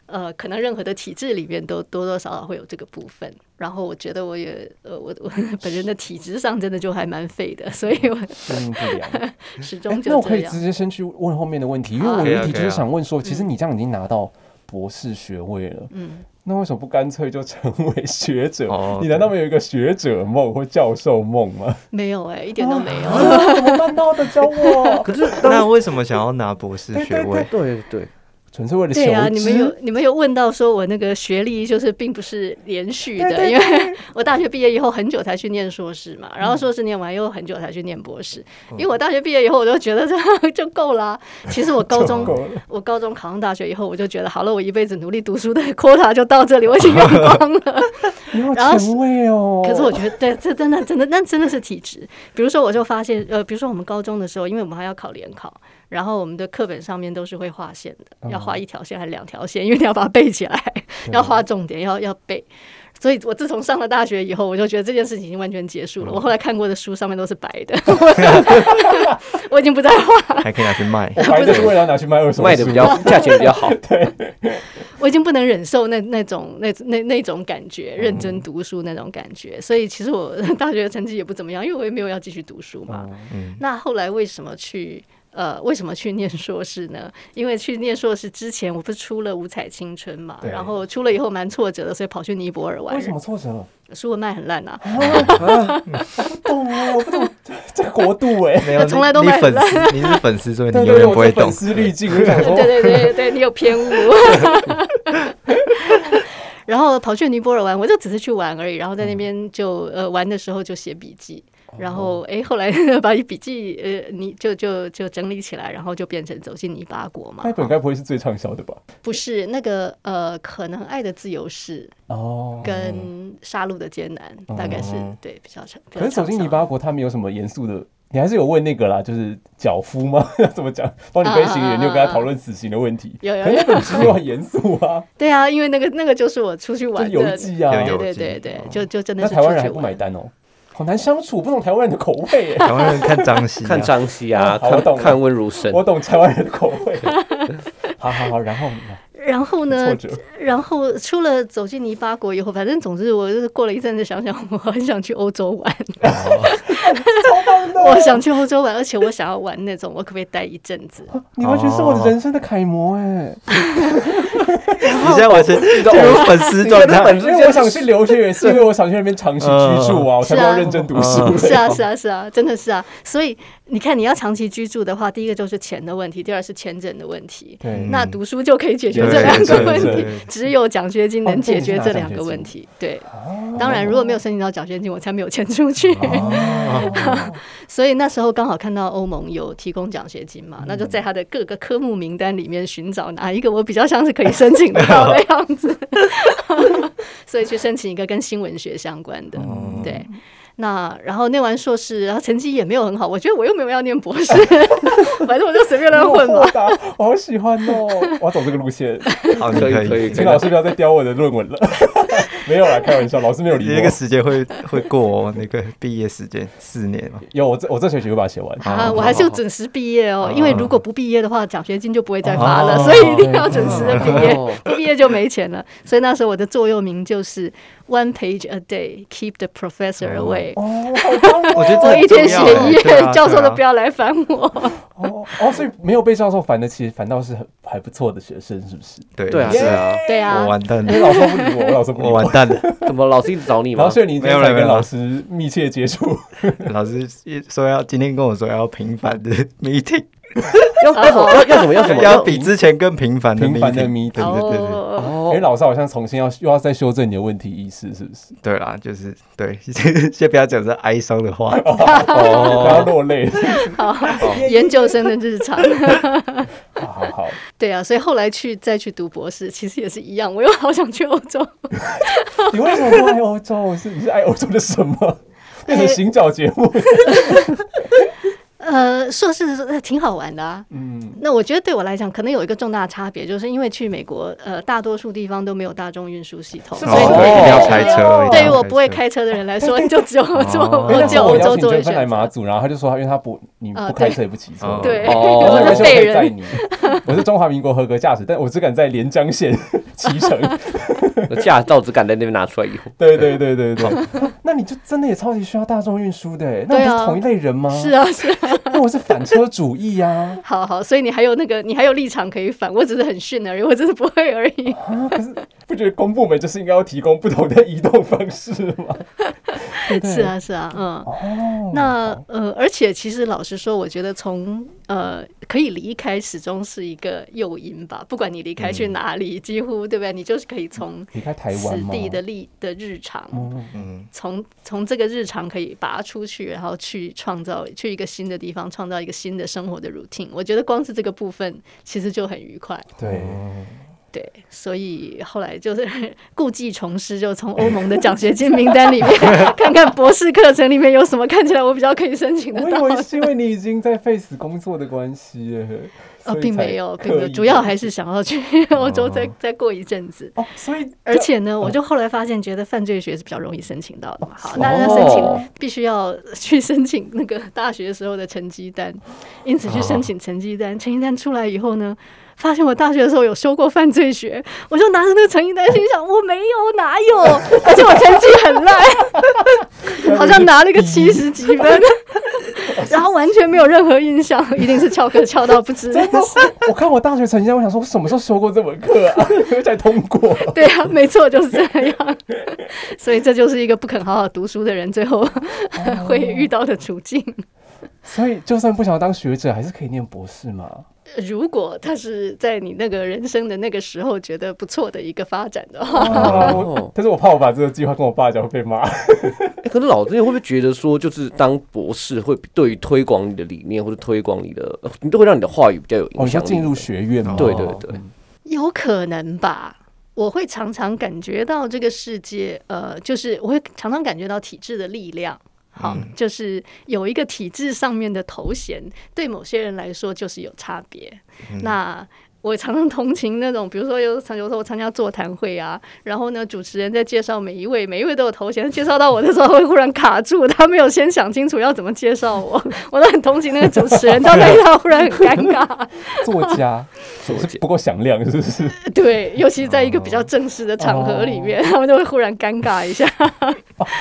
[SPEAKER 4] 呃，可能任何的体制里面都多多少少会有这个部分。然后我觉得我也呃，我我本人的体质上真的就还蛮废的，所以我
[SPEAKER 2] 适应不良，
[SPEAKER 4] 始终就
[SPEAKER 2] 那我可以直接先去问后面的问题，因为我有一题就是想问说，其实你这样已经拿到博士学位了，嗯。那为什么不干脆就成为学者？你难道没有一个学者梦或教授梦吗？
[SPEAKER 4] 没有哎，一点都没有。
[SPEAKER 2] 怎么办到的？教我。
[SPEAKER 3] 可是那为什么想要拿博士学位？
[SPEAKER 1] 对对。
[SPEAKER 2] 纯粹为了
[SPEAKER 4] 对啊，你们有你们有问到说我那个学历就是并不是连续的，因为 我大学毕业以后很久才去念硕士嘛，然后硕士念完又很久才去念博士。因为我大学毕业以后我就觉得这 就够了。其实我高中 我高中考上大学以后我就觉得好了，我一辈子努力读书的 quota 就到这里，我已经用光了。
[SPEAKER 2] 然后前卫哦。
[SPEAKER 4] 可是我觉得对，这真的真的那真的是体质。比如说我就发现呃，比如说我们高中的时候，因为我们还要考联考。然后我们的课本上面都是会画线的，要画一条线还是两条线？因为你要把它背起来，要画重点，要要背。所以我自从上了大学以后，我就觉得这件事情已经完全结束了。我后来看过的书上面都是白的，我已经不再画。
[SPEAKER 3] 还可以拿去卖，
[SPEAKER 2] 白的是为了拿去卖二手，
[SPEAKER 1] 卖的比较价钱比较好。
[SPEAKER 2] 对，
[SPEAKER 4] 我已经不能忍受那那种那那那种感觉，认真读书那种感觉。所以其实我大学成绩也不怎么样，因为我也没有要继续读书嘛。那后来为什么去？呃，为什么去念硕士呢？因为去念硕士之前，我不是出了《五彩青春》嘛，然后出了以后蛮挫折的，所以跑去尼泊尔玩
[SPEAKER 2] 为。什么挫折？
[SPEAKER 4] 书文卖很烂啊，
[SPEAKER 2] 不懂哦，我不懂这个国度哎。
[SPEAKER 3] 没有，
[SPEAKER 4] 从来都
[SPEAKER 3] 你粉
[SPEAKER 4] 买烂
[SPEAKER 3] 丝，你是粉丝，所以你永远不会
[SPEAKER 2] 粉。丝滤镜，
[SPEAKER 4] 对对对对，你有偏误。然后跑去尼泊尔玩，我就只是去玩而已。然后在那边就呃玩的时候就写笔记，然后哎后来把笔记呃你就就就整理起来，然后就变成走进泥巴国嘛
[SPEAKER 2] 那。本该不会是最畅销的吧？
[SPEAKER 4] 不是那个呃，可能爱的自由是
[SPEAKER 2] 哦，
[SPEAKER 4] 跟杀戮的艰难，大概是
[SPEAKER 3] 哦
[SPEAKER 4] 对比较长。比
[SPEAKER 2] 可是走进泥巴国，他没有什么严肃的，你还是有问那个啦，就是脚夫吗？要 怎么讲？帮你背行李，
[SPEAKER 4] 啊啊啊
[SPEAKER 2] 你有跟他讨论死刑的问题？
[SPEAKER 4] 有有
[SPEAKER 2] 可是那本很严肃啊，
[SPEAKER 4] 对啊，因为那个那个就是我出去玩的，
[SPEAKER 2] 记啊。
[SPEAKER 3] 有
[SPEAKER 4] 对对对对，就就真的
[SPEAKER 2] 那
[SPEAKER 4] 是
[SPEAKER 2] 台湾人还不买单哦，好难相处，不懂台湾人的口味耶。
[SPEAKER 3] 台湾人看张希啊，
[SPEAKER 1] 看张希啊，
[SPEAKER 2] 我懂
[SPEAKER 1] 看看温如生，
[SPEAKER 2] 我懂台湾人的口味。好好好，然后呢
[SPEAKER 4] 然后呢 然后出了走进泥巴国以后，反正总之我就是过了一阵子想想，我很想去欧洲玩，我想去欧洲玩，而且我想要玩那种，我可不可以待一阵子？
[SPEAKER 2] 你完全是我的人生的楷模哎！
[SPEAKER 3] 你现在完全进入粉丝状态。
[SPEAKER 2] 因为我想去留学，也是因为我想去那边长期居住啊，我才
[SPEAKER 4] 是啊
[SPEAKER 2] 能认真读书。
[SPEAKER 3] 嗯
[SPEAKER 4] 是啊，是啊，是啊，真的是啊。所以你看，你要长期居住的话，第一个就是钱的问题，第二是签证的问题。
[SPEAKER 2] 对，
[SPEAKER 4] 那读书就可以解决
[SPEAKER 2] 对
[SPEAKER 4] 这两个问题只有奖学金能解决
[SPEAKER 2] 哦
[SPEAKER 4] 这两个问题。对，当然如果没有申请到奖学金，我才没有钱出去。
[SPEAKER 2] 哦。
[SPEAKER 4] 所以那时候刚好看到欧盟有提供奖学金嘛，那就在他的各个科目名单里面寻找哪一个我比较像是可以申请得到的样子，所以去申请一个跟新闻学相关的。对，那然后念完硕士，然后成绩也没有很好，我觉得我又没有要念博士，反正我就随便乱混
[SPEAKER 2] 我好喜欢哦！我要走这个路线，
[SPEAKER 3] 好，
[SPEAKER 1] 可以
[SPEAKER 3] 可以，
[SPEAKER 2] 请老师不要再刁我的论文了。没有啦，开玩笑，老师没有理
[SPEAKER 3] 你那个
[SPEAKER 2] 我。
[SPEAKER 3] 时间会会过哦，那个毕业时间四年嘛。
[SPEAKER 2] 有我这我这学期会把它写完。
[SPEAKER 4] 啊，
[SPEAKER 3] 哦
[SPEAKER 4] 我还是要准时毕业哦，因为如果不毕业的话，奖学金就不会再发了，
[SPEAKER 3] 哦
[SPEAKER 4] 所以一定要准时的毕业
[SPEAKER 1] 哦，
[SPEAKER 4] 不毕业就没钱了。所以那时候我的座右铭就是 One page a day, keep the professor away。
[SPEAKER 2] 哦，好棒哦！
[SPEAKER 3] 我觉得这
[SPEAKER 4] 一天写一页，教授都不要来烦我。
[SPEAKER 2] 哦哦，所以没有被教授烦的，其实反倒是很还不错的学生，是不是？
[SPEAKER 3] 对
[SPEAKER 1] 对啊，
[SPEAKER 2] 耶
[SPEAKER 1] 是啊，
[SPEAKER 4] 对啊
[SPEAKER 3] 我，完蛋了，
[SPEAKER 2] 老师不理我，我老师不理
[SPEAKER 3] 我完蛋了。
[SPEAKER 1] 怎么老师一直找你吗
[SPEAKER 2] 然后？所以你
[SPEAKER 3] 没有了没有了
[SPEAKER 2] 才跟老师密切接触，
[SPEAKER 3] 老师一说要今天跟我说要频繁的 meeting，
[SPEAKER 1] 要要什么要要什么要什么
[SPEAKER 3] 要比之前更频繁的
[SPEAKER 2] 频繁的
[SPEAKER 3] meeting。
[SPEAKER 2] meeting
[SPEAKER 3] 对对对对，
[SPEAKER 4] 哦，
[SPEAKER 1] 哦
[SPEAKER 2] 因为老师好像重新要又要再修正你的问题意识，是不是？
[SPEAKER 3] 对啦，就是对，先不要讲这哀伤的话。
[SPEAKER 2] 不 要
[SPEAKER 1] 哦，
[SPEAKER 2] 落泪。
[SPEAKER 4] 好研究生的日常，
[SPEAKER 2] 好好好，
[SPEAKER 4] 对啊，所以后来去再去读博士，其实也是一样，我又好想去欧洲。
[SPEAKER 2] 你为什么不爱欧洲？是你是爱欧洲的什么？变成行脚节目？
[SPEAKER 4] 呃，硕士的时候呃挺好玩的啊。
[SPEAKER 2] 嗯，
[SPEAKER 4] 那我觉得对我来讲，可能有一个重大差别，就是因为去美国，呃，大多数地方都没有大众运输系统，所以
[SPEAKER 3] 一定要开车。
[SPEAKER 4] 对于我不会开车的人来说，就只有 坐，我只有欧洲作为
[SPEAKER 2] 娟芬来。马祖，然后他就说因为他不你不开车也不骑车
[SPEAKER 3] 哦，
[SPEAKER 4] 对，
[SPEAKER 1] 哦
[SPEAKER 4] 我是废人。
[SPEAKER 2] 以载你，我是中华民国合格驾驶，但我只敢在连江县骑乘。
[SPEAKER 1] 驾照只敢在那边拿出来以后，
[SPEAKER 2] 对对对对对，那你就真的也超级需要大众运输的欸，那不是同一类人吗？
[SPEAKER 4] 是啊，是啊，
[SPEAKER 2] 那我是反车主义呀。
[SPEAKER 4] 好好，所以你还有那个，你还有立场可以反，我只是很逊而已，我只是不会而已。
[SPEAKER 2] 啊，可是不觉得公部门就是应该要提供不同的移动方式吗？对对
[SPEAKER 4] 是，啊，是啊，嗯。
[SPEAKER 2] 哦，
[SPEAKER 4] 那呃，而且其实老实说，我觉得从呃可以离开，始终是一个诱因吧。不管你离开去哪里，几乎对不对？你就是可以从
[SPEAKER 2] 离开台
[SPEAKER 4] 此
[SPEAKER 2] 湾此？
[SPEAKER 4] 地的历的日常，
[SPEAKER 2] 嗯，
[SPEAKER 3] 嗯，
[SPEAKER 4] 从从这个日常可以拔出去，然后去创造去一个新的地方，创造一个新的生活的 routine。我觉得光是这个部分其实就很愉快。
[SPEAKER 2] 对，
[SPEAKER 4] 对，所以后来就是 故技重施，就从欧盟的奖学金名单里面 看看博士课程里面有什么看起来我比较可以申请的。
[SPEAKER 2] 我以为是因为你已经在 Face 工作的关系耶，
[SPEAKER 4] 哦，
[SPEAKER 2] 所以才
[SPEAKER 4] 并没有，并没有，主要还是想要去 欧洲再再过一阵子。
[SPEAKER 2] 哦，所以
[SPEAKER 4] 而且呢，我就后来发现，觉得犯罪学是比较容易申请到的嘛。好，那申请必须要去申请那个大学时候的成绩单，因此去申请成绩单。成绩单出来以后呢，发现我大学的时候有修过犯罪学，我就拿着那个成绩单，心想我没有，哪有？而且我成绩很烂，好像拿了个七十几分。然后完全没有任何印象，一定是翘课翘到不知。
[SPEAKER 2] 真的，我看我大学成绩单，我想说，我什么时候修过这门课啊？才通过。
[SPEAKER 4] 对啊，没错，就是这样。所以这就是一个不肯好好读书的人最后会遇到的处境。
[SPEAKER 2] 所以，就算不想当学者，还是可以念博士吗？
[SPEAKER 4] 如果他是在你那个人生的那个时候觉得不错的一个发展的话，
[SPEAKER 2] 但是我怕我把这个计划跟我爸讲会被骂。
[SPEAKER 1] 可是老子你会不会觉得说，就是当博士会对于推广你的理念或者推广你的，你都会让你的话语比较有影响？
[SPEAKER 2] 进入学院吗？
[SPEAKER 1] 对对对，
[SPEAKER 4] 有可能吧。我会常常感觉到这个世界，呃，就是我会常常感觉到体制的力量。好，就是有一个体制上面的头衔，对某些人来说就是有差别。那。我常常同情那种，比如说有常有时候我参加座谈会啊，然后呢，主持人在介绍每一位，每一位都有头衔，介绍到我的时候会忽然卡住，他没有先想清楚要怎么介绍我，我都很同情那个主持人，到那一他忽然很尴尬。
[SPEAKER 2] 作家不够响亮，是不是？
[SPEAKER 4] 对，尤其在一个比较正式的场合里面，他们就会忽然尴尬一下。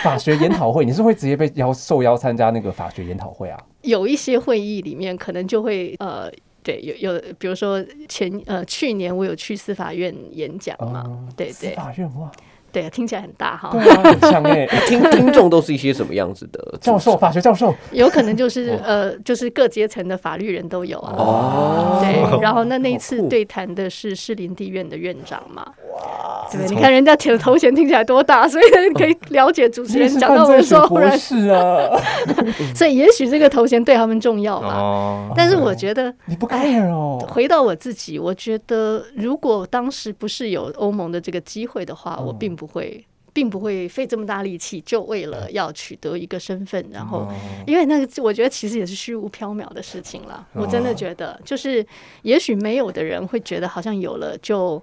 [SPEAKER 2] 法学研讨会，你是会直接被邀受邀参加那个法学研讨会啊？
[SPEAKER 4] 有一些会议里面可能就会呃。对，有有，比如说前呃去年我有去司法院演讲嘛，对对，
[SPEAKER 2] 司法院哇。
[SPEAKER 4] 对，听起来很大哈。
[SPEAKER 2] 对啊，很强哎。
[SPEAKER 1] 听听众都是一些什么样子的
[SPEAKER 2] 教授？法学教授？
[SPEAKER 4] 有可能就是呃，就是各阶层的法律人都有啊。哦。对，然后那那一次对谈的是士林地院的院长嘛。哇。对，你看人家的头衔听起来多大，所以可以了解主持人讲到的时候，忽然
[SPEAKER 2] 是啊。
[SPEAKER 4] 所以也许这个头衔对他们重要吧。哦。但是我觉得
[SPEAKER 2] 你不 care 哦。
[SPEAKER 4] 回到我自己，我觉得如果当时不是有欧盟的这个机会的话，我并不。不会，并不会费这么大力气，就为了要取得一个身份，然后，因为那个，我觉得其实也是虚无缥缈的事情了。我真的觉得，就是也许没有的人会觉得，好像有了就，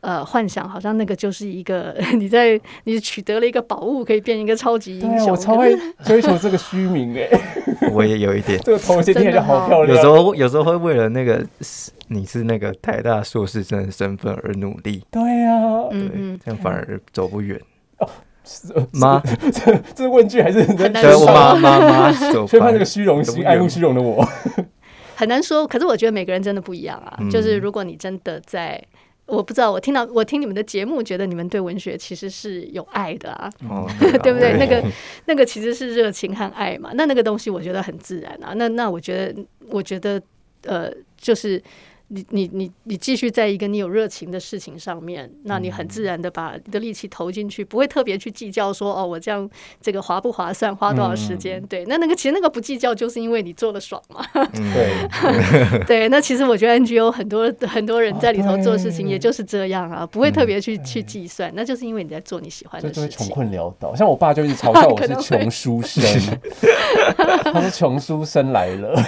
[SPEAKER 4] 呃，幻想好像那个就是一个 你在你取得了一个宝物，可以变一个超级英雄。
[SPEAKER 2] 我超会 追求这个虚名哎，
[SPEAKER 3] 我也有一点，
[SPEAKER 2] 这个头衔听起来好漂亮。
[SPEAKER 3] 有时候有时候会为了那个。你是那个台大硕士生的身份而努力，
[SPEAKER 2] 对呀，
[SPEAKER 3] 对，这样反而走不远。
[SPEAKER 2] 哦，妈，这这问句还是很难
[SPEAKER 3] 说。妈妈妈，
[SPEAKER 2] 缺乏那个虚荣心，爱慕虚荣的我，
[SPEAKER 4] 很难说。可是我觉得每个人真的不一样啊。就是如果你真的在，我不知道，我听到我听你们的节目，觉得你们对文学其实是有爱的啊，对不对？那个那个其实是热情和爱嘛。那那个东西我觉得很自然啊。那那我觉得，我觉得，呃，就是。你你你你继续在一个你有热情的事情上面，那你很自然的把你的力气投进去，不会特别去计较说哦，我这样这个划不划算，花多少时间？对，那那个其实那个不计较，就是因为你做的爽嘛。
[SPEAKER 2] 对
[SPEAKER 4] 对，那其实我觉得 NGO 很多很多人在里头做事情，也就是这样啊，不会特别去去计算，那就是因为你在做你喜欢的事情。
[SPEAKER 2] 穷困潦倒，像我爸就一直嘲笑我 是穷书生，他说穷书生来了，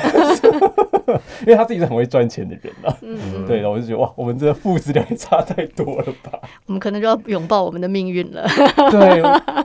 [SPEAKER 2] 因为他自己是很会赚钱的人啊。嗯，对，我就觉得哇，我们这父子俩也差太多了吧？
[SPEAKER 4] 我们可能就要拥抱我们的命运了。
[SPEAKER 2] 对，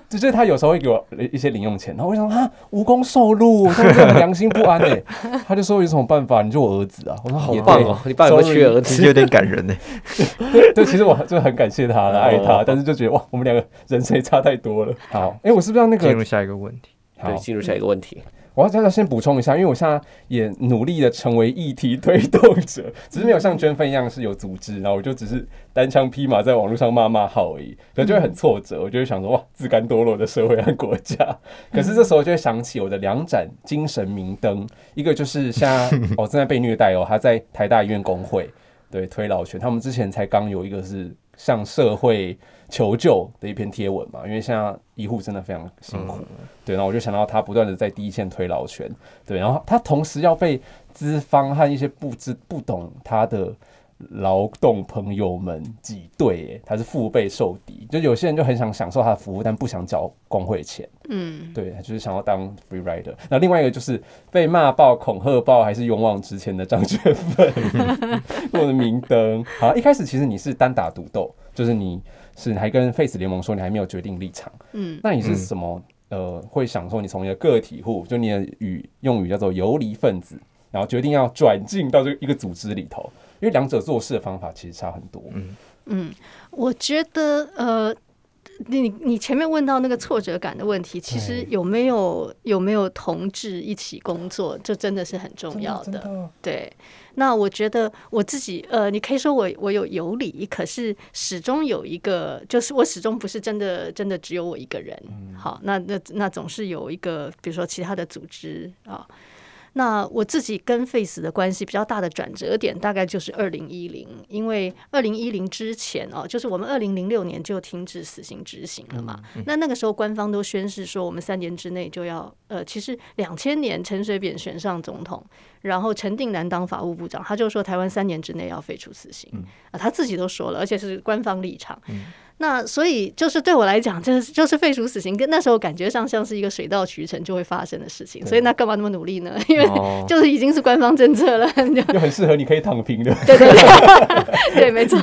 [SPEAKER 2] 就是他有时候会给我一些零用钱，然后我想啊，无功受禄，良心不安哎。他就说有什么办法？你就我儿子啊。我说好
[SPEAKER 1] 棒哦，你爸有缺儿子，
[SPEAKER 3] 有点感人呢。
[SPEAKER 2] 对，其实我就很感谢他，爱他，但是就觉得哇，我们两个人生差太多了。好，哎，我是不是要那个
[SPEAKER 3] 进入下一个问题？
[SPEAKER 1] 对，进入下一个问题。
[SPEAKER 2] 我要在这先补充一下，因为我现在也努力的成为议题推动者，只是没有像娟芬一样是有组织，然后我就只是单枪匹马在网络上骂骂号而已，可能就会很挫折，我就会想说哇，自甘堕落的社会和国家。可是这时候就会想起我的两盏精神明灯，一个就是现在我 正在被虐待哦，他在台大医院工会对推老权，他们之前才刚有一个是向社会。求救的一篇贴文嘛，因为现在医护真的非常辛苦，对，然后我就想到他不断的在第一线推劳权，对，然后他同时要被资方和一些不知不懂他的劳动朋友们挤兑，他是腹背受敌，就有些人就很想享受他的服务，但不想交工会钱，嗯，对，就是想要当 free rider。那另外一个就是被骂爆、恐吓爆，还是勇往直前的张学芬，我的明灯。好，一开始其实你是单打独斗，就是你。是还跟 Face 联盟说你还没有决定立场，嗯，那你是什么？呃，会想说你从一个个体户，就你的语用语叫做游离分子，然后决定要转进到这一个组织里头，因为两者做事的方法其实差很多。
[SPEAKER 4] 嗯嗯，我觉得呃，你你前面问到那个挫折感的问题，其实有没有有没有同志一起工作，这真的是很重要
[SPEAKER 2] 真的
[SPEAKER 4] 对，那我觉得我自己，呃，你可以说我我有有理，可是始终有一个，就是我始终不是真的真的只有我一个人。好，那那那总是有一个，比如说其他的组织啊。那我自己跟 Face 的关系比较大的转折点，大概就是二零一零，因为二零一零之前哦，就是我们二零零六年就停止死刑执行了嘛。那那个时候官方都宣誓说，我们三年之内就要，呃，其实两千年陈水扁选上总统，然后陈定南当法务部长，他就说台湾三年之内要废除死刑啊，他自己都说了，而且是官方立场。那所以就是对我来讲，就是就是废除死刑，跟那时候感觉上像是一个水到渠成就会发生的事情，所以那干嘛那么努力呢？因为
[SPEAKER 3] 哦
[SPEAKER 4] 就是已经是官方政策了，就
[SPEAKER 2] 很适合你可以躺平的。
[SPEAKER 4] 对对对，对，没错，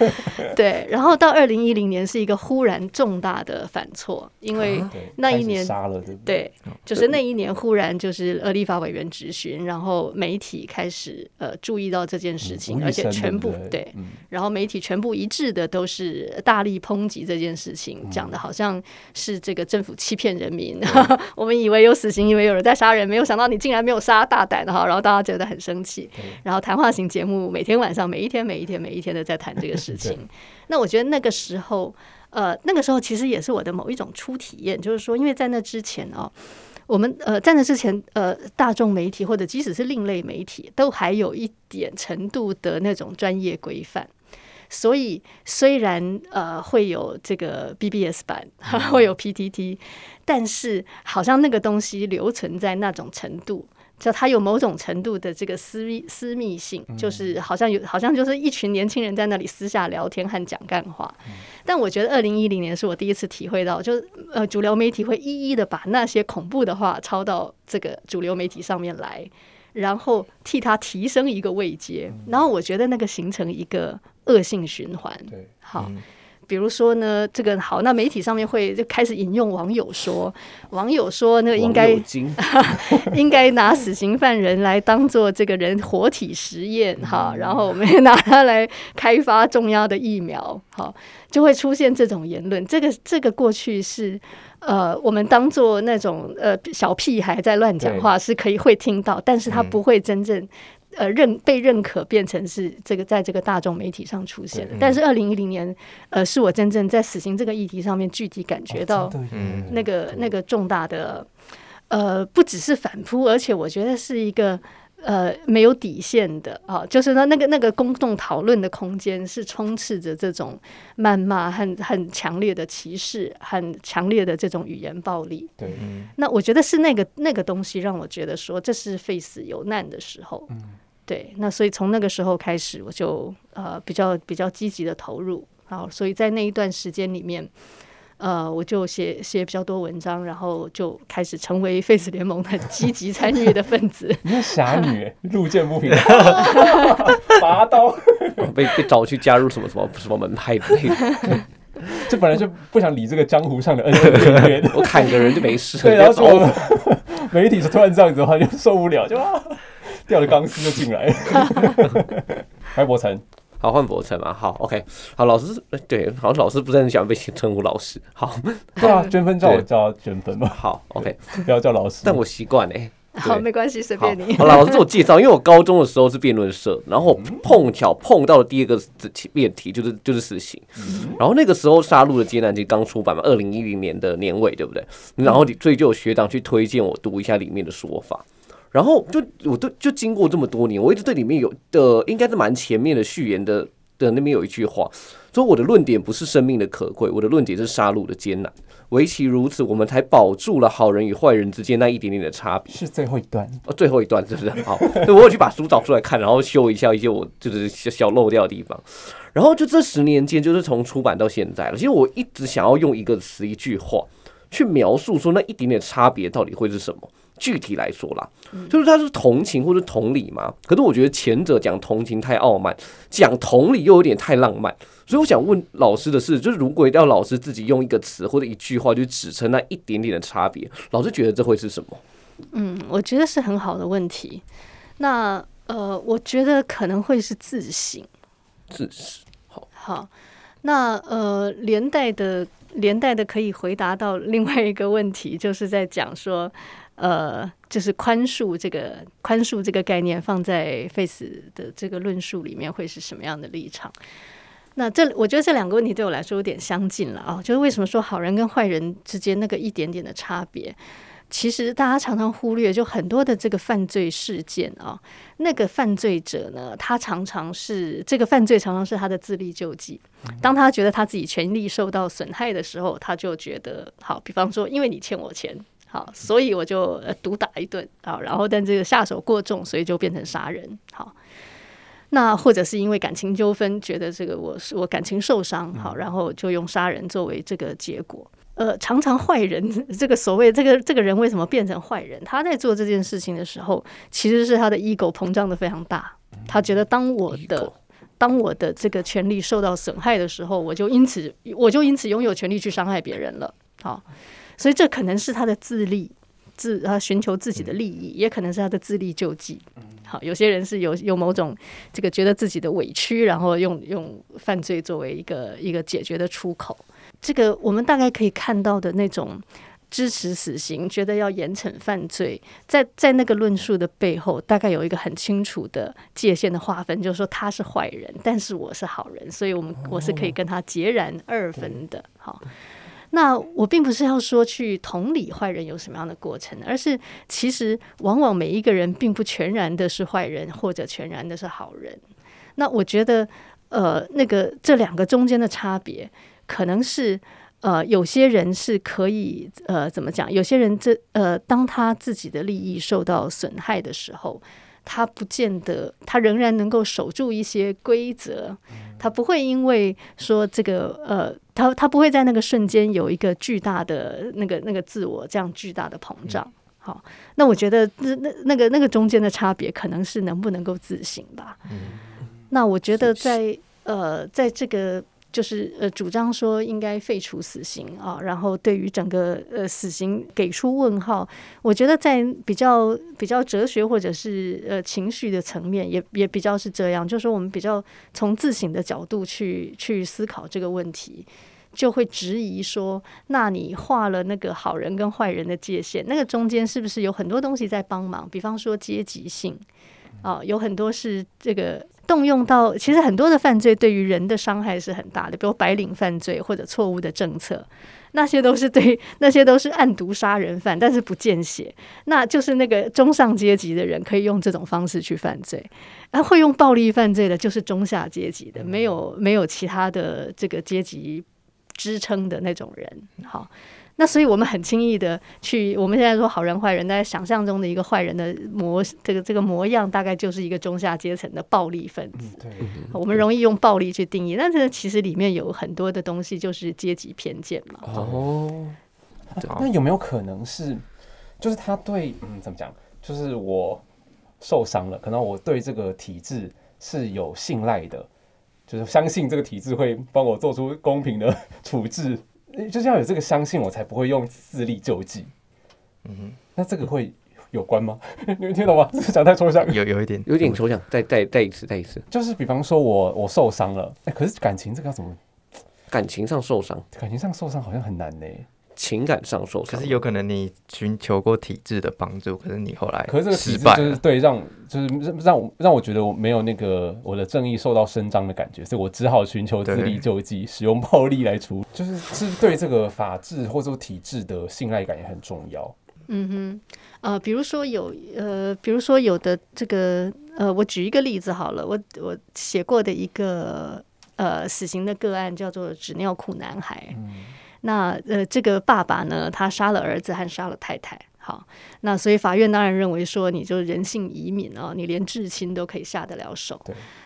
[SPEAKER 4] 对。然后到二零一零年是一个忽然重大的反错，因为那一年
[SPEAKER 2] 杀了，对对？
[SPEAKER 4] 对，就是那一年忽然就是呃立法委员质询，然后媒体开始呃注意到这件事情，而且全部
[SPEAKER 2] 对不对嗯
[SPEAKER 4] 然后媒体全部一致的都是大力抨击这件事情，
[SPEAKER 2] 嗯
[SPEAKER 4] 讲的好像是这个政府欺骗人民，我们以为有死刑，以为有人在杀人，没有想到你竟然没有杀，大胆的哈，然后大家觉得很生气，然后谈话型节目每天晚上每一天每一天每一天的在谈这个事情，那我觉得那个时候。呃，那个时候其实也是我的某一种初体验，就是说，因为在那之前哦，我们呃在那之前，呃，大众媒体或者即使是另类媒体，都还有一点程度的那种专业规范。所以虽然呃会有这个 BBS 版，会有 PTT，但是好像那个东西留存在那种程度。就它有某种程度的这个私密私密性，就是好像有好像就是一群年轻人在那里私下聊天和讲干话。但我觉得二零一零年是我第一次体会到，就是呃主流媒体会一一的把那些恐怖的话抄到这个主流媒体上面来，然后替它提升一个位阶。然后我觉得那个形成一个恶性循环。
[SPEAKER 2] 对，
[SPEAKER 4] 好。比如说呢，这个好，那媒体上面会就开始引用网友说，网友说那个应该 应该拿死刑犯人来当做这个人活体实验哈，然后我们也拿它来开发重要的疫苗，好，就会出现这种言论。这个这个过去是呃，我们当做那种呃小屁孩在乱讲话是可以会听到，但是他不会真正。呃，认被认可变成是这个在这个大众媒体上出现的，但是二零一零年，呃，是我真正在死刑这个议题上面具体感觉到那个那个重大的，呃，不只是反扑，而且我觉得是一个呃没有底线的啊，就是说那个那个公众讨论的空间是充斥着这种谩骂和很强烈的歧视，很强烈的这种语言暴力。
[SPEAKER 2] 对，
[SPEAKER 4] 那我觉得是那个那个东西让我觉得说这是 face 有难的时候。对，那所以从那个时候开始，我就呃比较比较积极的投入，好，所以在那一段时间里面，呃，我就写写比较多文章，然后就开始成为 Face 联盟的积极参与的分子。
[SPEAKER 2] 你是侠女，路见不平 拔刀，
[SPEAKER 1] 被被找去加入什么什么什么门派之类的，
[SPEAKER 2] 就本来就不想理这个江湖上的恩恩怨怨的。
[SPEAKER 1] 我砍个人就没事，
[SPEAKER 2] 对，然后媒体是突然这样子的话，就受不了，就啊，掉了钢丝就进来。白博成，
[SPEAKER 1] 好，换博成嘛。好，OK，好，老师，呃对，好像老师不是很喜欢被称呼老师。好，
[SPEAKER 2] 对啊，捐分叫我
[SPEAKER 1] 对
[SPEAKER 2] 叫捐分嘛，
[SPEAKER 1] 好，OK，
[SPEAKER 2] 不要叫老师。
[SPEAKER 1] 但我习惯哎。
[SPEAKER 4] 好，没关系，随便你。
[SPEAKER 1] 好了，老师自我介绍，因为我高中的时候是辩论社，然后碰巧碰到了第一个辩题就是就是死刑，然后那个时候《杀戮的艰难》就刚出版嘛，二零一零年的年尾，对不对？然后所以就有学长去推荐我读一下里面的说法。然后就我都就经过这么多年，我一直对里面有的应该是蛮前面的序言的的那边有一句话，说我的论点不是生命的可贵，我的论点是杀戮的艰难。唯其如此，我们才保住了好人与坏人之间那一点点的差别。
[SPEAKER 2] 是最后一段，
[SPEAKER 1] 哦，最后一段是不是？好，我有去把书找出来看，然后修一下一些我就是小小漏掉的地方。然后就这十年间，就是从出版到现在了。其实我一直想要用一个词、一句话去描述说那一点点差别到底会是什么。具体来说啦，就是他是同情或者同理嘛。可是我觉得前者讲同情太傲慢，讲同理又有点太浪漫。所以我想问老师的是，就是如果要老师自己用一个词或者一句话去指称那一点点的差别，老师觉得这会是什么？
[SPEAKER 4] 嗯，我觉得是很好的问题。那呃，我觉得可能会是自省。
[SPEAKER 1] 自省，
[SPEAKER 4] 好。好，那呃，连带的连带的可以回答到另外一个问题，就是在讲说，呃，就是宽恕这个宽恕这个概念放在 Face 的这个论述里面会是什么样的立场？那这我觉得这两个问题对我来说有点相近了啊，就是为什么说好人跟坏人之间那个一点点的差别？其实大家常常忽略，就很多的这个犯罪事件啊，那个犯罪者呢，他常常是这个犯罪常常是他的自力救济。当他觉得他自己权利受到损害的时候，他就觉得好，比方说因为你欠我钱，好，所以我就毒打一顿啊，然后但这个下手过重，所以就变成杀人。好，那或者是因为感情纠纷，觉得这个我是我感情受伤，好，然后就用杀人作为这个结果。呃，常常坏人 这个所谓这个这个人为什么变成坏人？他在做这件事情的时候，其实是他的 ego 膨胀的非常大。他觉得当我的当我的这个权利受到损害的时候，我就因此我就因此拥有权利去伤害别人了。好，所以这可能是他的自立自他寻求自己的利益，也可能是他的自力救济。好，有些人是有有某种这个觉得自己的委屈，然后用用犯罪作为一个一个解决的出口。这个我们大概可以看到的那种支持死刑、觉得要严惩犯罪，在在那个论述的背后，大概有一个很清楚的界限的划分，就是说他是坏人，但是我是好人，所以我们我是可以跟他截然二分的。好，那我并不是要说去同理坏人有什么样的过程，而是其实往往每一个人并不全然的是坏人，或者全然的是好人。那我觉得，呃，那个这两个中间的差别。可能是呃，有些人是可以呃，怎么讲？有些人这呃，当他自己的利益受到损害的时候，他不见得他仍然能够守住一些规则，他不会因为说这个呃，他他不会在那个瞬间有一个巨大的那个那个自我这样巨大的膨胀。好，那我觉得那那那个那个中间的差别，可能是能不能够自省吧。那我觉得在呃，在这个。就是呃，主张说应该废除死刑啊，然后对于整个呃死刑给出问号。我觉得在比较比较哲学或者是呃情绪的层面，也也比较是这样。就是说，我们比较从自省的角度去去思考这个问题，就会质疑说：那你画了那个好人跟坏人的界限，那个中间是不是有很多东西在帮忙？比方说阶级性啊，有很多是这个。动用到，其实很多的犯罪对于人的伤害是很大的，比如白领犯罪或者错误的政策，那些都是对，那些都是暗毒杀人犯，但是不见血，那就是那个中上阶级的人可以用这种方式去犯罪，而会用暴力犯罪的，就是中下阶级的，没有没有其他的这个阶级支撑的那种人，好。那所以，我们很轻易的去，我们现在说好人坏人，大家想象中的一个坏人的模，这个这个模样，大概就是一个中下阶层的暴力分子。对，我们容易用暴力去定义，但是其实里面有很多的东西就是阶级偏见嘛。
[SPEAKER 2] 哦，那有没有可能是，就是他对，嗯，怎么讲？就是我受伤了，可能我对这个体制是有信赖的，就是相信这个体制会帮我做出公平的 处置。就是要有这个相信，我才不会用自力救济。嗯哼，那这个会有关吗？你们听懂吗？这个讲太抽象，
[SPEAKER 3] 有有一点，
[SPEAKER 1] 有点抽象。再再再一次，再一次，
[SPEAKER 2] 就是比方说我我受伤了，哎，可是感情这个要怎么？
[SPEAKER 1] 感情上受伤，
[SPEAKER 2] 感情上受伤好像很难呢。
[SPEAKER 1] 情感上受伤，
[SPEAKER 3] 可是有可能你寻求过体制的帮助，可是你后来，
[SPEAKER 2] 可是这个体制就是对让就是让让让我觉得我没有那个我的正义受到伸张的感觉，所以我只好寻求自力救济，使用暴力来处，就是是对这个法治或者说体制的信赖感也很重要。
[SPEAKER 4] 嗯哼，呃，比如说有呃，比如说有的这个呃，我举一个例子好了，我我写过的一个呃死刑的个案叫做纸尿裤男孩。那呃，这个爸爸呢，他杀了儿子还杀了太太，好，那所以法院当然认为说，你就人性移民啊，你连至亲都可以下得了手。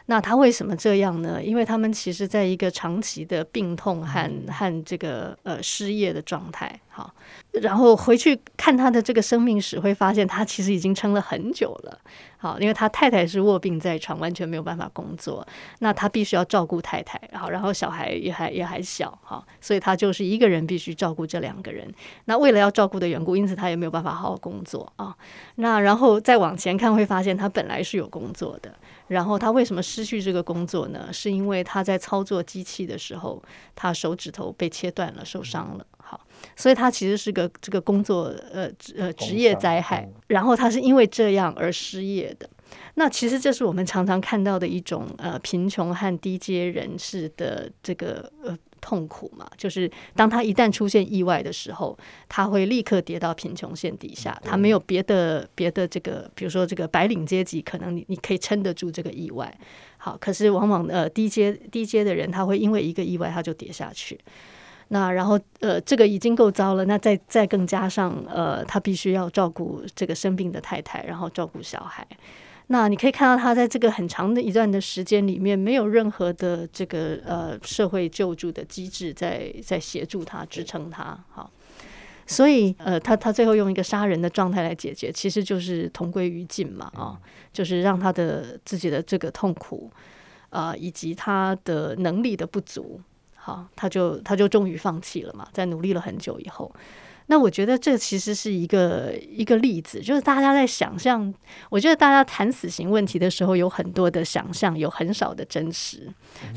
[SPEAKER 4] 那他为什么这样呢？因为他们其实在一个长期的病痛和和这个呃失业的状态，好，然后回去看他的这个生命史，会发现他其实已经撑了很久了。好，因为他太太是卧病在床，完全没有办法工作，那他必须要照顾太太，好，然后小孩也还也还小，哈，所以他就是一个人必须照顾这两个人。那为了要照顾的缘故，因此他也没有办法好好工作啊。那然后再往前看，会发现他本来是有工作的，然后他为什么失去这个工作呢？是因为他在操作机器的时候，他手指头被切断了，受伤了。好，所以他其实是个这个工作呃呃职业灾害，然后他是因为这样而失业的。那其实这是我们常常看到的一种呃贫穷和低阶人士的这个呃痛苦嘛，就是当他一旦出现意外的时候，他会立刻跌到贫穷线底下，他没有别的别的这个，比如说这个白领阶级，可能你你可以撑得住这个意外。好，可是往往呃低阶低阶的人，他会因为一个意外他就跌下去。那然后呃，这个已经够糟了，那再再更加上呃，他必须要照顾这个生病的太太，然后照顾小孩。那你可以看到，他在这个很长的一段的时间里面，没有任何的这个呃社会救助的机制在在协助他支撑他。好，所以呃，他他最后用一个杀人的状态来解决，其实就是同归于尽嘛啊，就是让他的自己的这个痛苦啊，以及他的能力的不足。好，他就他就终于放弃了嘛，在努力了很久以后。那我觉得这其实是一个一个例子，就是大家在想象，我觉得大家谈死刑问题的时候，有很多的想象，有很少的真实。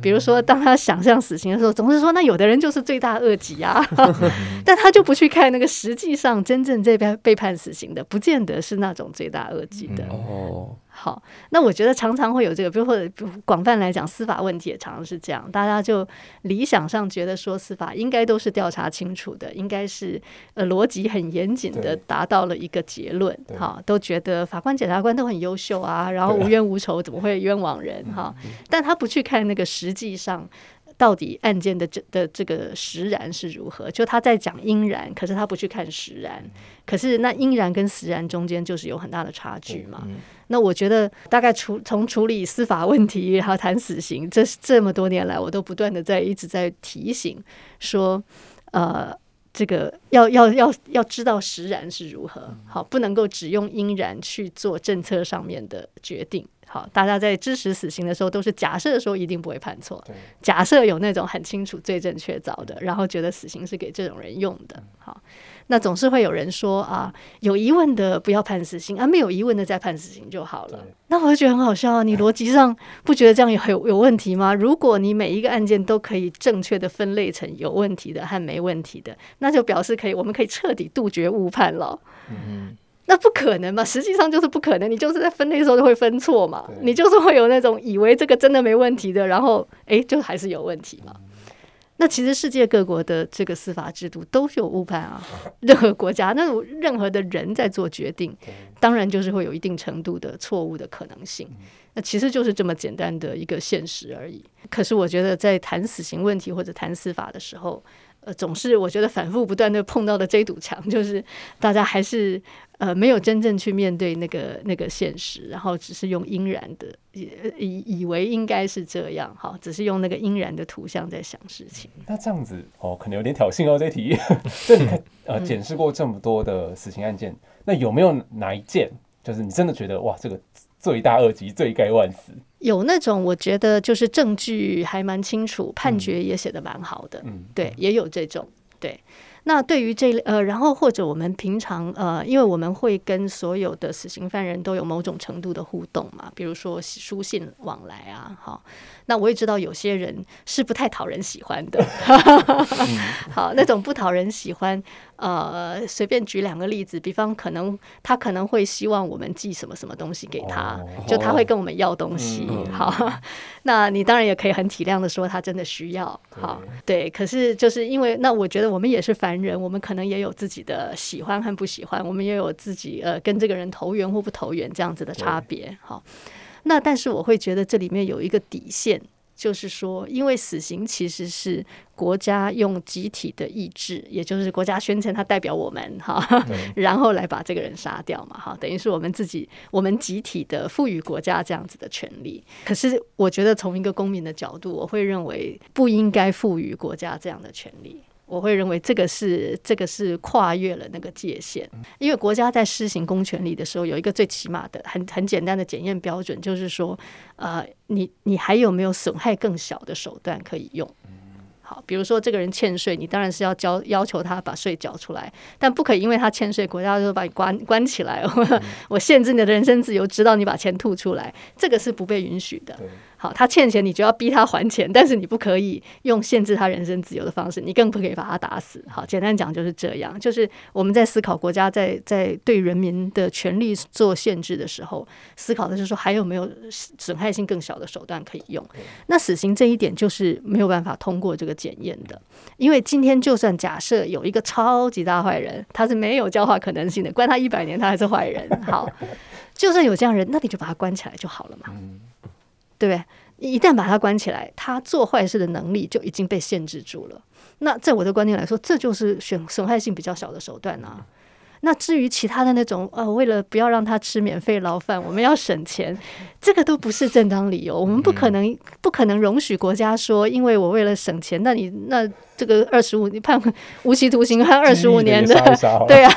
[SPEAKER 4] 比如说，当他想象死刑的时候，总是说那有的人就是罪大恶极啊，但他就不去看那个实际上真正这边被判死刑的，不见得是那种罪大恶极的哦。好，那我觉得常常会有这个，比如或者广泛来讲，司法问题也常常是这样。大家就理想上觉得说，司法应该都是调查清楚的，应该是呃逻辑很严谨的，达到了一个结论。哈，都觉得法官、检察官都很优秀啊，然后无冤无仇，怎么会冤枉人？哈，但他不去看那个实际上。到底案件的这的这个实然是如何？就他在讲因然，可是他不去看实然。可是那因然跟实然中间就是有很大的差距嘛。那我觉得大概处从处理司法问题，然后谈死刑，这这么多年来，我都不断的在一直在提醒说，呃，这个要要要要知道实然是如何，好，不能够只用因然去做政策上面的决定。好，大家在支持死刑的时候，都是假设说一定不会判错，假设有那种很清楚罪证确凿的，然后觉得死刑是给这种人用的。好，那总是会有人说啊，有疑问的不要判死刑啊，没有疑问的再判死刑就好了。那我就觉得很好笑啊，你逻辑上不觉得这样有有问题吗？如果你每一个案件都可以正确的分类成有问题的和没问题的，那就表示可以，我们可以彻底杜绝误判了。嗯。那不可能嘛？实际上就是不可能。你就是在分类的时候就会分错嘛。你就是会有那种以为这个真的没问题的，然后哎，就还是有问题嘛。那其实世界各国的这个司法制度都有误判啊。任何国家，那种任何的人在做决定，当然就是会有一定程度的错误的可能性。那其实就是这么简单的一个现实而已。可是我觉得在谈死刑问题或者谈司法的时候，呃，总是我觉得反复不断的碰到的这堵墙，就是大家还是。呃，没有真正去面对那个那个现实，然后只是用阴然的以以以为应该是这样，哈，只是用那个阴然的图像在想事情。
[SPEAKER 2] 那这样子哦，可能有点挑衅哦，这题。这，你看，呃，检视过这么多的死刑案件，那有没有哪一件，就是你真的觉得哇，这个罪大恶极，罪该万死？
[SPEAKER 4] 有那种我觉得就是证据还蛮清楚，判决也写的蛮好的，嗯，对，也有这种，对。那对于这呃，然后或者我们平常呃，因为我们会跟所有的死刑犯人都有某种程度的互动嘛，比如说书信往来啊，好。那我也知道有些人是不太讨人喜欢的，好，那种不讨人喜欢，呃，随便举两个例子，比方可能他可能会希望我们寄什么什么东西给他，就他会跟我们要东西，好，那你当然也可以很体谅的说他真的需要，好，对，可是就是因为那我觉得我们也是凡人，我们可能也有自己的喜欢和不喜欢，我们也有自己呃跟这个人投缘或不投缘这样子的差别，好。那但是我会觉得这里面有一个底线，就是说，因为死刑其实是国家用集体的意志，也就是国家宣称它代表我们哈，然后来把这个人杀掉嘛哈，等于是我们自己我们集体的赋予国家这样子的权利。可是我觉得从一个公民的角度，我会认为不应该赋予国家这样的权利。我会认为这个是这个是跨越了那个界限，因为国家在施行公权力的时候，有一个最起码的、很很简单的检验标准，就是说，呃，你你还有没有损害更小的手段可以用？好，比如说这个人欠税，你当然是要交要求他把税缴出来，但不可以因为他欠税，国家就把你关关起来，我限制你的人身自由，直到你把钱吐出来，这个是不被允许的。好，他欠钱，你就要逼他还钱，但是你不可以用限制他人身自由的方式，你更不可以把他打死。好，简单讲就是这样，就是我们在思考国家在在对人民的权利做限制的时候，思考的是说还有没有损害性更小的手段可以用。那死刑这一点就是没有办法通过这个检验的，因为今天就算假设有一个超级大坏人，他是没有教化可能性的，关他一百年他还是坏人。好，就算有这样人，那你就把他关起来就好了嘛。对不对？一旦把他关起来，他做坏事的能力就已经被限制住了。那在我的观念来说，这就是损损害性比较小的手段呢。那至于其他的那种，呃，为了不要让他吃免费牢饭，我们要省钱，这个都不是正当理由。我们不可能不可能容许国家说，因为我为了省钱，那你那这个二十五你判无期徒刑判 二十五年的，对啊，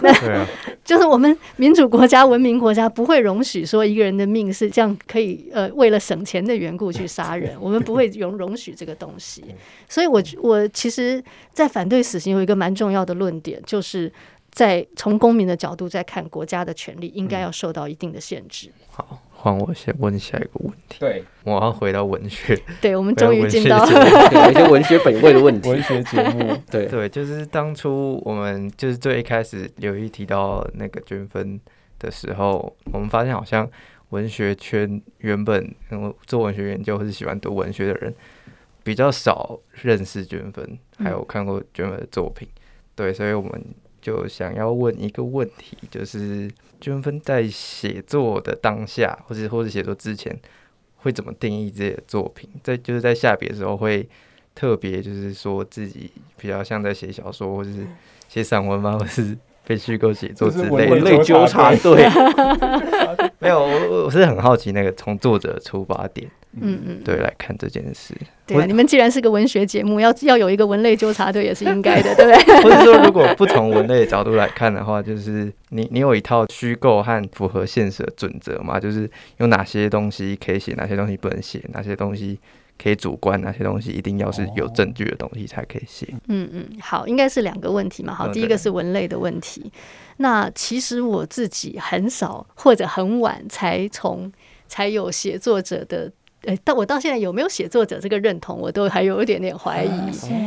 [SPEAKER 4] 那就是我们民主国家、文明国家不会容许说一个人的命是这样可以呃为了省钱的缘故去杀人，我们不会容容许这个东西。所以，我我其实，在反对死刑有一个蛮重要的论点，就是。在从公民的角度再看，国家的权利应该要受到一定的限制。
[SPEAKER 3] 好，换我先问下一个问题。
[SPEAKER 2] 对，
[SPEAKER 3] 我要回到文学。
[SPEAKER 4] 对，我们终于进到
[SPEAKER 1] 一些文学本位的问题。
[SPEAKER 2] 文学节目，
[SPEAKER 1] 对
[SPEAKER 3] 对，就是当初我们就是最一开始刘毅提到那个捐分的时候，我们发现好像文学圈原本做文学研究或是喜欢读文学的人比较少认识捐分，还有看过捐分的作品。对，所以我们。就想要问一个问题，就是均分在写作的当下，或者或者写作之前，会怎么定义自己的作品？在就是在下笔的时候，会特别就是说自己比较像在写小说，或者是写散文吗？或是被虚构写作之类
[SPEAKER 1] 的类纠察队？
[SPEAKER 3] 没有，我我是很好奇那个从作者出发点。
[SPEAKER 4] 嗯嗯，
[SPEAKER 3] 对，来看这件事。
[SPEAKER 4] 对啊，你们既然是个文学节目，要要有一个文类纠察队也是应该的，对不对？
[SPEAKER 3] 或者说，如果不从文类角度来看的话，就是你你有一套虚构和符合现实的准则嘛？就是有哪些东西可以写，哪些东西不能写，哪些东西可以主观，哪些东西一定要是有证据的东西才可以写。
[SPEAKER 4] 嗯嗯，好，应该是两个问题嘛。好，第一个是文类的问题。那其实我自己很少或者很晚才从才有写作者的。哎，但我到现在有没有写作者这个认同，我都还有一点点怀疑。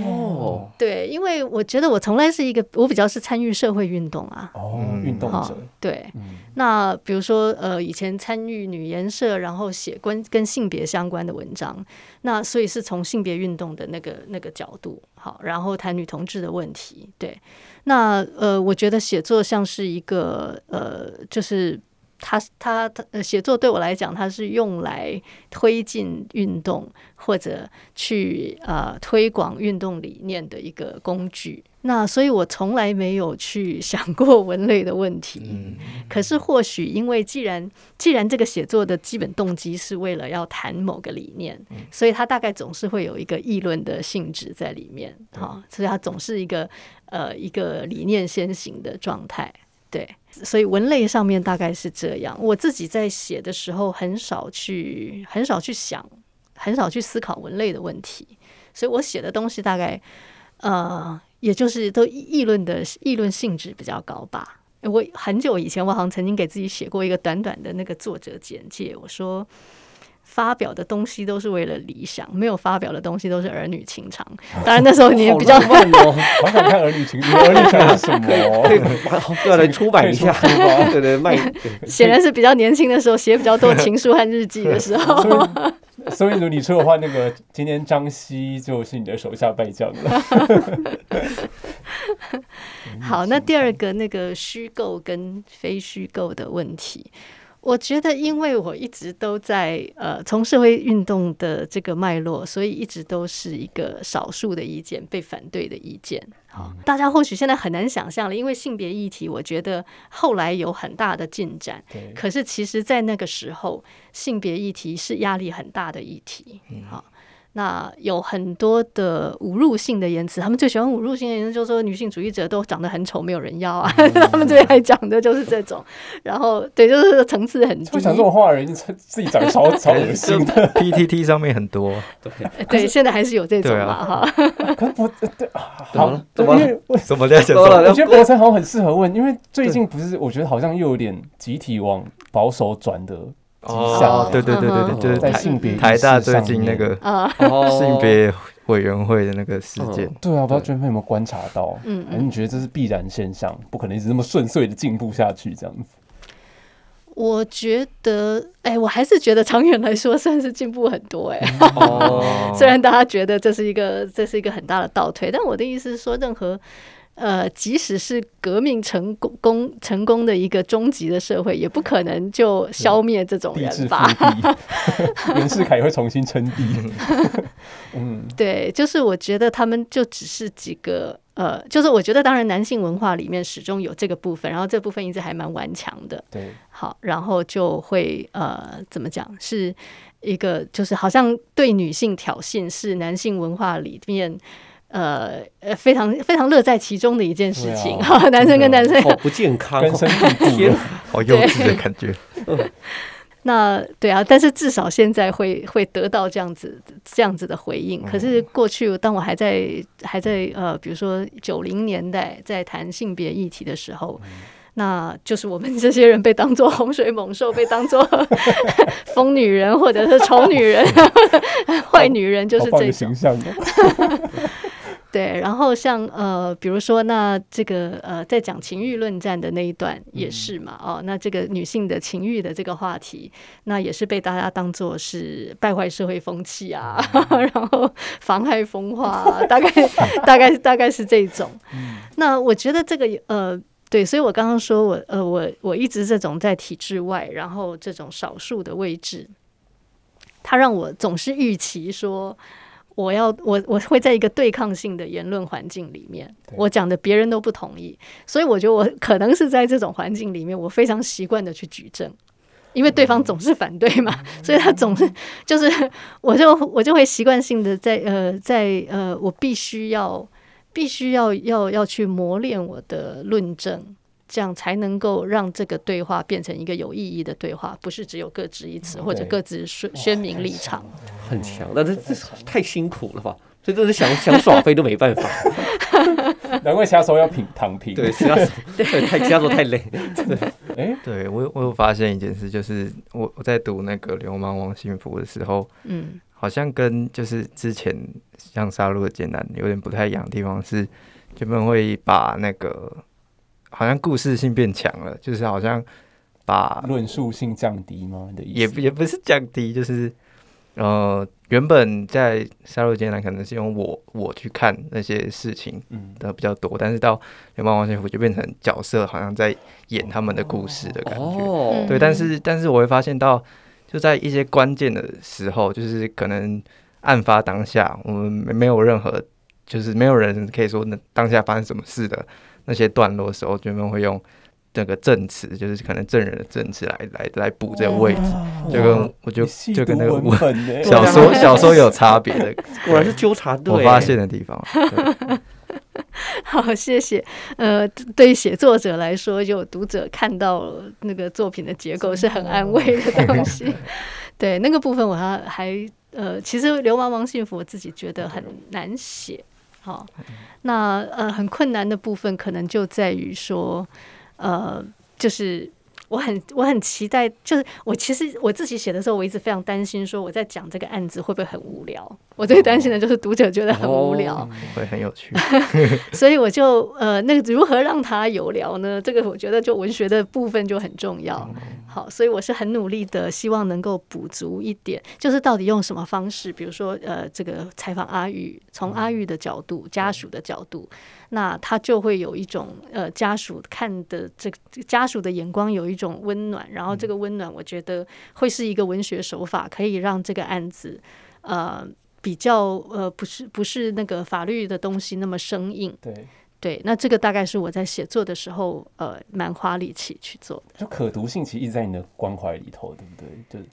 [SPEAKER 1] 哦，
[SPEAKER 4] 对，因为我觉得我从来是一个，我比较是参与社会运动啊。
[SPEAKER 2] 哦，运动者。
[SPEAKER 4] 对，那比如说呃，以前参与女研社，然后写关跟性别相关的文章，那所以是从性别运动的那个那个角度，好，然后谈女同志的问题。对，那呃，我觉得写作像是一个呃，就是。他他他呃，写作对我来讲，它是用来推进运动或者去呃推广运动理念的一个工具。那所以我从来没有去想过 文类的问题。嗯。可是或许因为既然既然这个写作的基本动机是为了要谈某个理念，所以他大概总是会有一个议论的性质在里面。哈，所以它总是一个呃一个理念先行的状态。对。所以文类上面大概是这样。我自己在写的时候，很少去很少去想，很少去思考文类的问题。所以我写的东西大概，呃，也就是都议论的议论性质比较高吧。我很久以前，我好像曾经给自己写过一个短短的那个作者简介，我说。发表的东西都是为了理想，没有发表的东西都是儿女情长。当然那时候你比较
[SPEAKER 1] 慢哦，
[SPEAKER 2] 好想看儿女情长，儿女情长是什么？
[SPEAKER 1] 要来出版一下，对对卖。
[SPEAKER 4] 显然是比较年轻的时候写比较多情书和日记的时候。
[SPEAKER 2] 所以如果你出的话，那个今天张希就是你的手下败将了。
[SPEAKER 4] 好，那第二个那个虚构跟非虚构的问题。我觉得，因为我一直都在呃，从社会运动的这个脉络，所以一直都是一个少数的意见，被反对的意见。好，大家或许现在很难想象了，因为性别议题，我觉得后来有很大的进展。可是，其实，在那个时候，性别议题是压力很大的议题。好，那有很多的侮辱性的言辞，他们最喜欢侮辱性的言辞，就是说女性主义者都长得很丑，没有人要啊。他们最爱讲的就是这种。然后，对，就是层次很低。
[SPEAKER 2] 会讲这种话的人，自己长得超超恶心的。
[SPEAKER 3] PTT 上面很多，
[SPEAKER 4] 对，现在还是有这种嘛，哈。
[SPEAKER 2] 可是不对，
[SPEAKER 1] 怎么
[SPEAKER 2] 好
[SPEAKER 1] 了，怎么了
[SPEAKER 2] 因为我
[SPEAKER 3] 什么在讲
[SPEAKER 1] 怎么了
[SPEAKER 2] 我觉得博成好像很适合问，因为最近不是，我觉得好像又有点集体往保守转的
[SPEAKER 3] 哦，对对对对对，就是
[SPEAKER 2] 在
[SPEAKER 3] 台
[SPEAKER 2] 性别
[SPEAKER 3] 台大最近那个 性别委员会的那个事件，
[SPEAKER 2] 对啊，不知道娟妹有没有观察到？
[SPEAKER 4] 嗯
[SPEAKER 2] 你觉得这是必然现象，不可能一直那么顺遂的进步下去这样子？
[SPEAKER 4] 我觉得，哎，我还是觉得长远来说算是进步很多，哎。
[SPEAKER 1] 哦，
[SPEAKER 4] 虽然大家觉得这是一个这是一个很大的倒退，但我的意思是说，任何呃，即使是革命成功功成功的一个终极的社会，也不可能就消灭这种人吧？
[SPEAKER 2] 地，袁世凯也会重新称帝。嗯，
[SPEAKER 4] 对，就是我觉得他们就只是几个呃，就是我觉得当然男性文化里面始终有这个部分，然后这部分一直还蛮顽强的。
[SPEAKER 2] 对，
[SPEAKER 4] 好，然后就会呃，怎么讲，是一个就是好像对女性挑衅是男性文化里面。呃呃，非常非常乐在其中的一件事情，男生跟男生
[SPEAKER 1] 好不健康
[SPEAKER 2] 根
[SPEAKER 1] 哦，
[SPEAKER 2] 深蒂固
[SPEAKER 1] 天。
[SPEAKER 3] 好幼稚的感觉。
[SPEAKER 4] 那对啊，但是至少现在会会得到这样子这样子的回应。可是过去，当我还在还在呃，比如说九零年代在谈性别议题的时候，那就是我们这些人被当做洪水猛兽，被当做 疯女人或者是丑女人、坏女人，就是这种
[SPEAKER 2] 好棒的形。象哦。
[SPEAKER 4] 对，然后像呃，比如说那这个呃，在讲情欲论战的那一段也是嘛，哦，那这个女性的情欲的这个话题，那也是被大家当做是败坏社会风气啊，然后妨害风化、啊，大概大概大概是这种。那我觉得这个呃。对，所以我刚刚说我呃我我一直这种在体制外，然后这种少数的位置，它让我总是预期说，我要我我会在一个对抗性的言论环境里面，我讲的别人都不同意，所以我觉得我可能是在这种环境里面，我非常习惯的去举证。因为对方总是反对嘛，所以他总是就是，我就我就会习惯性的在呃在呃，我必须要必须要要要去磨练我的论证，这样才能够让这个对话变成一个有意义的对话，不是只有各执一词或者各自宣宣明立场。
[SPEAKER 1] 很强，那这这太辛苦了吧？这真是想想耍飞都没办法。
[SPEAKER 2] 难怪其他时候要平躺平。
[SPEAKER 1] 对，其他时候对太其他时候太累。
[SPEAKER 2] 哎，
[SPEAKER 3] 对我有我有发现一件事，就是我我在读那个《流氓王幸福》的时候，
[SPEAKER 4] 嗯
[SPEAKER 3] 好像跟就是之前像《杀戮的艰难》有点不太一样的地方是，他们会把那个好像故事性变强了，就是好像把
[SPEAKER 2] 论述性降低吗？你的意思？
[SPEAKER 3] 也不也不是降低，就是呃原本在《杀戮艰难》可能是用我我去看那些事情
[SPEAKER 2] 嗯，
[SPEAKER 3] 的比较多，但是到《流氓王幸福》就变成角色好像在演他们的故事的感觉。
[SPEAKER 1] 哦，
[SPEAKER 3] 对，但是但是我会发现到，就在一些关键的时候，就是可能案发当下，我们没没有任何，就是没有人可以说那当下发生什么事的那些段落的时候，专门会用这个证词，就是可能证人的证词来来来补这个位置，就跟我就就跟那个 小说 小说有差别的，
[SPEAKER 1] 果然是纠察队。
[SPEAKER 3] 我发现的地方。对
[SPEAKER 4] 好，谢谢。呃，对于写作者来说，有读者看到那个作品的结构是很安慰的东西。对那个部分，我还还呃，其实《流氓王幸福》我自己觉得很难写。好、那呃很困难的部分，可能就在于说，呃，就是。我很我很期待，就是我其实我自己写的时候，我一直非常担心，说我在讲这个案子会不会很无聊。我最担心的就是读者觉得很无聊。
[SPEAKER 1] 哦
[SPEAKER 3] 会很有趣。
[SPEAKER 4] 所以我就呃，那个如何让它有聊呢？这个我觉得就文学的部分就很重要。好，所以我是很努力的，希望能够补足一点，就是到底用什么方式，比如说呃，这个采访阿玉，从阿玉的角度、家属的角度，那他就会有一种呃家属看的这个家属的眼光有一种温暖，然后这个温暖，我觉得会是一个文学手法，可以让这个案子呃。比较呃不是不是那个法律的东西那么生硬，
[SPEAKER 2] 对，
[SPEAKER 4] 对，那这个大概是我在写作的时候呃蛮花力气去做的。
[SPEAKER 2] 就可读性其实一直在你的关怀里头，对不对？就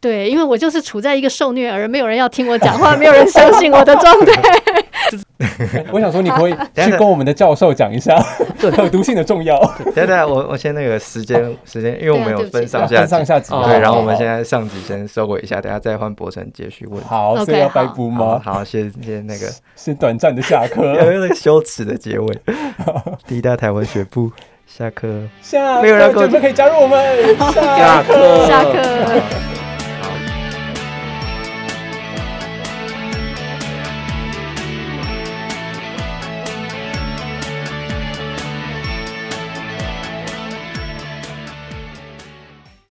[SPEAKER 4] 对，因为我就是处在一个受虐而，没有人要听我讲话，没有人相信我的状态。
[SPEAKER 2] 我想说，你可以 去跟我们的教授讲一下可读 性的重要。
[SPEAKER 3] 对对，我我先那个时间时间，因为我们有分上下
[SPEAKER 2] 分上下集，
[SPEAKER 3] 对，然后我们现在上集先收尾一下，等下再换博成接续问。
[SPEAKER 2] 好，所以要拜布吗？
[SPEAKER 3] 好，先先那个
[SPEAKER 2] 先短暂的下课，
[SPEAKER 3] 有那个羞耻的结尾。第一大台文学部下课，
[SPEAKER 2] 下
[SPEAKER 3] 没有人
[SPEAKER 2] 准备可以加入我们下课
[SPEAKER 4] 下课。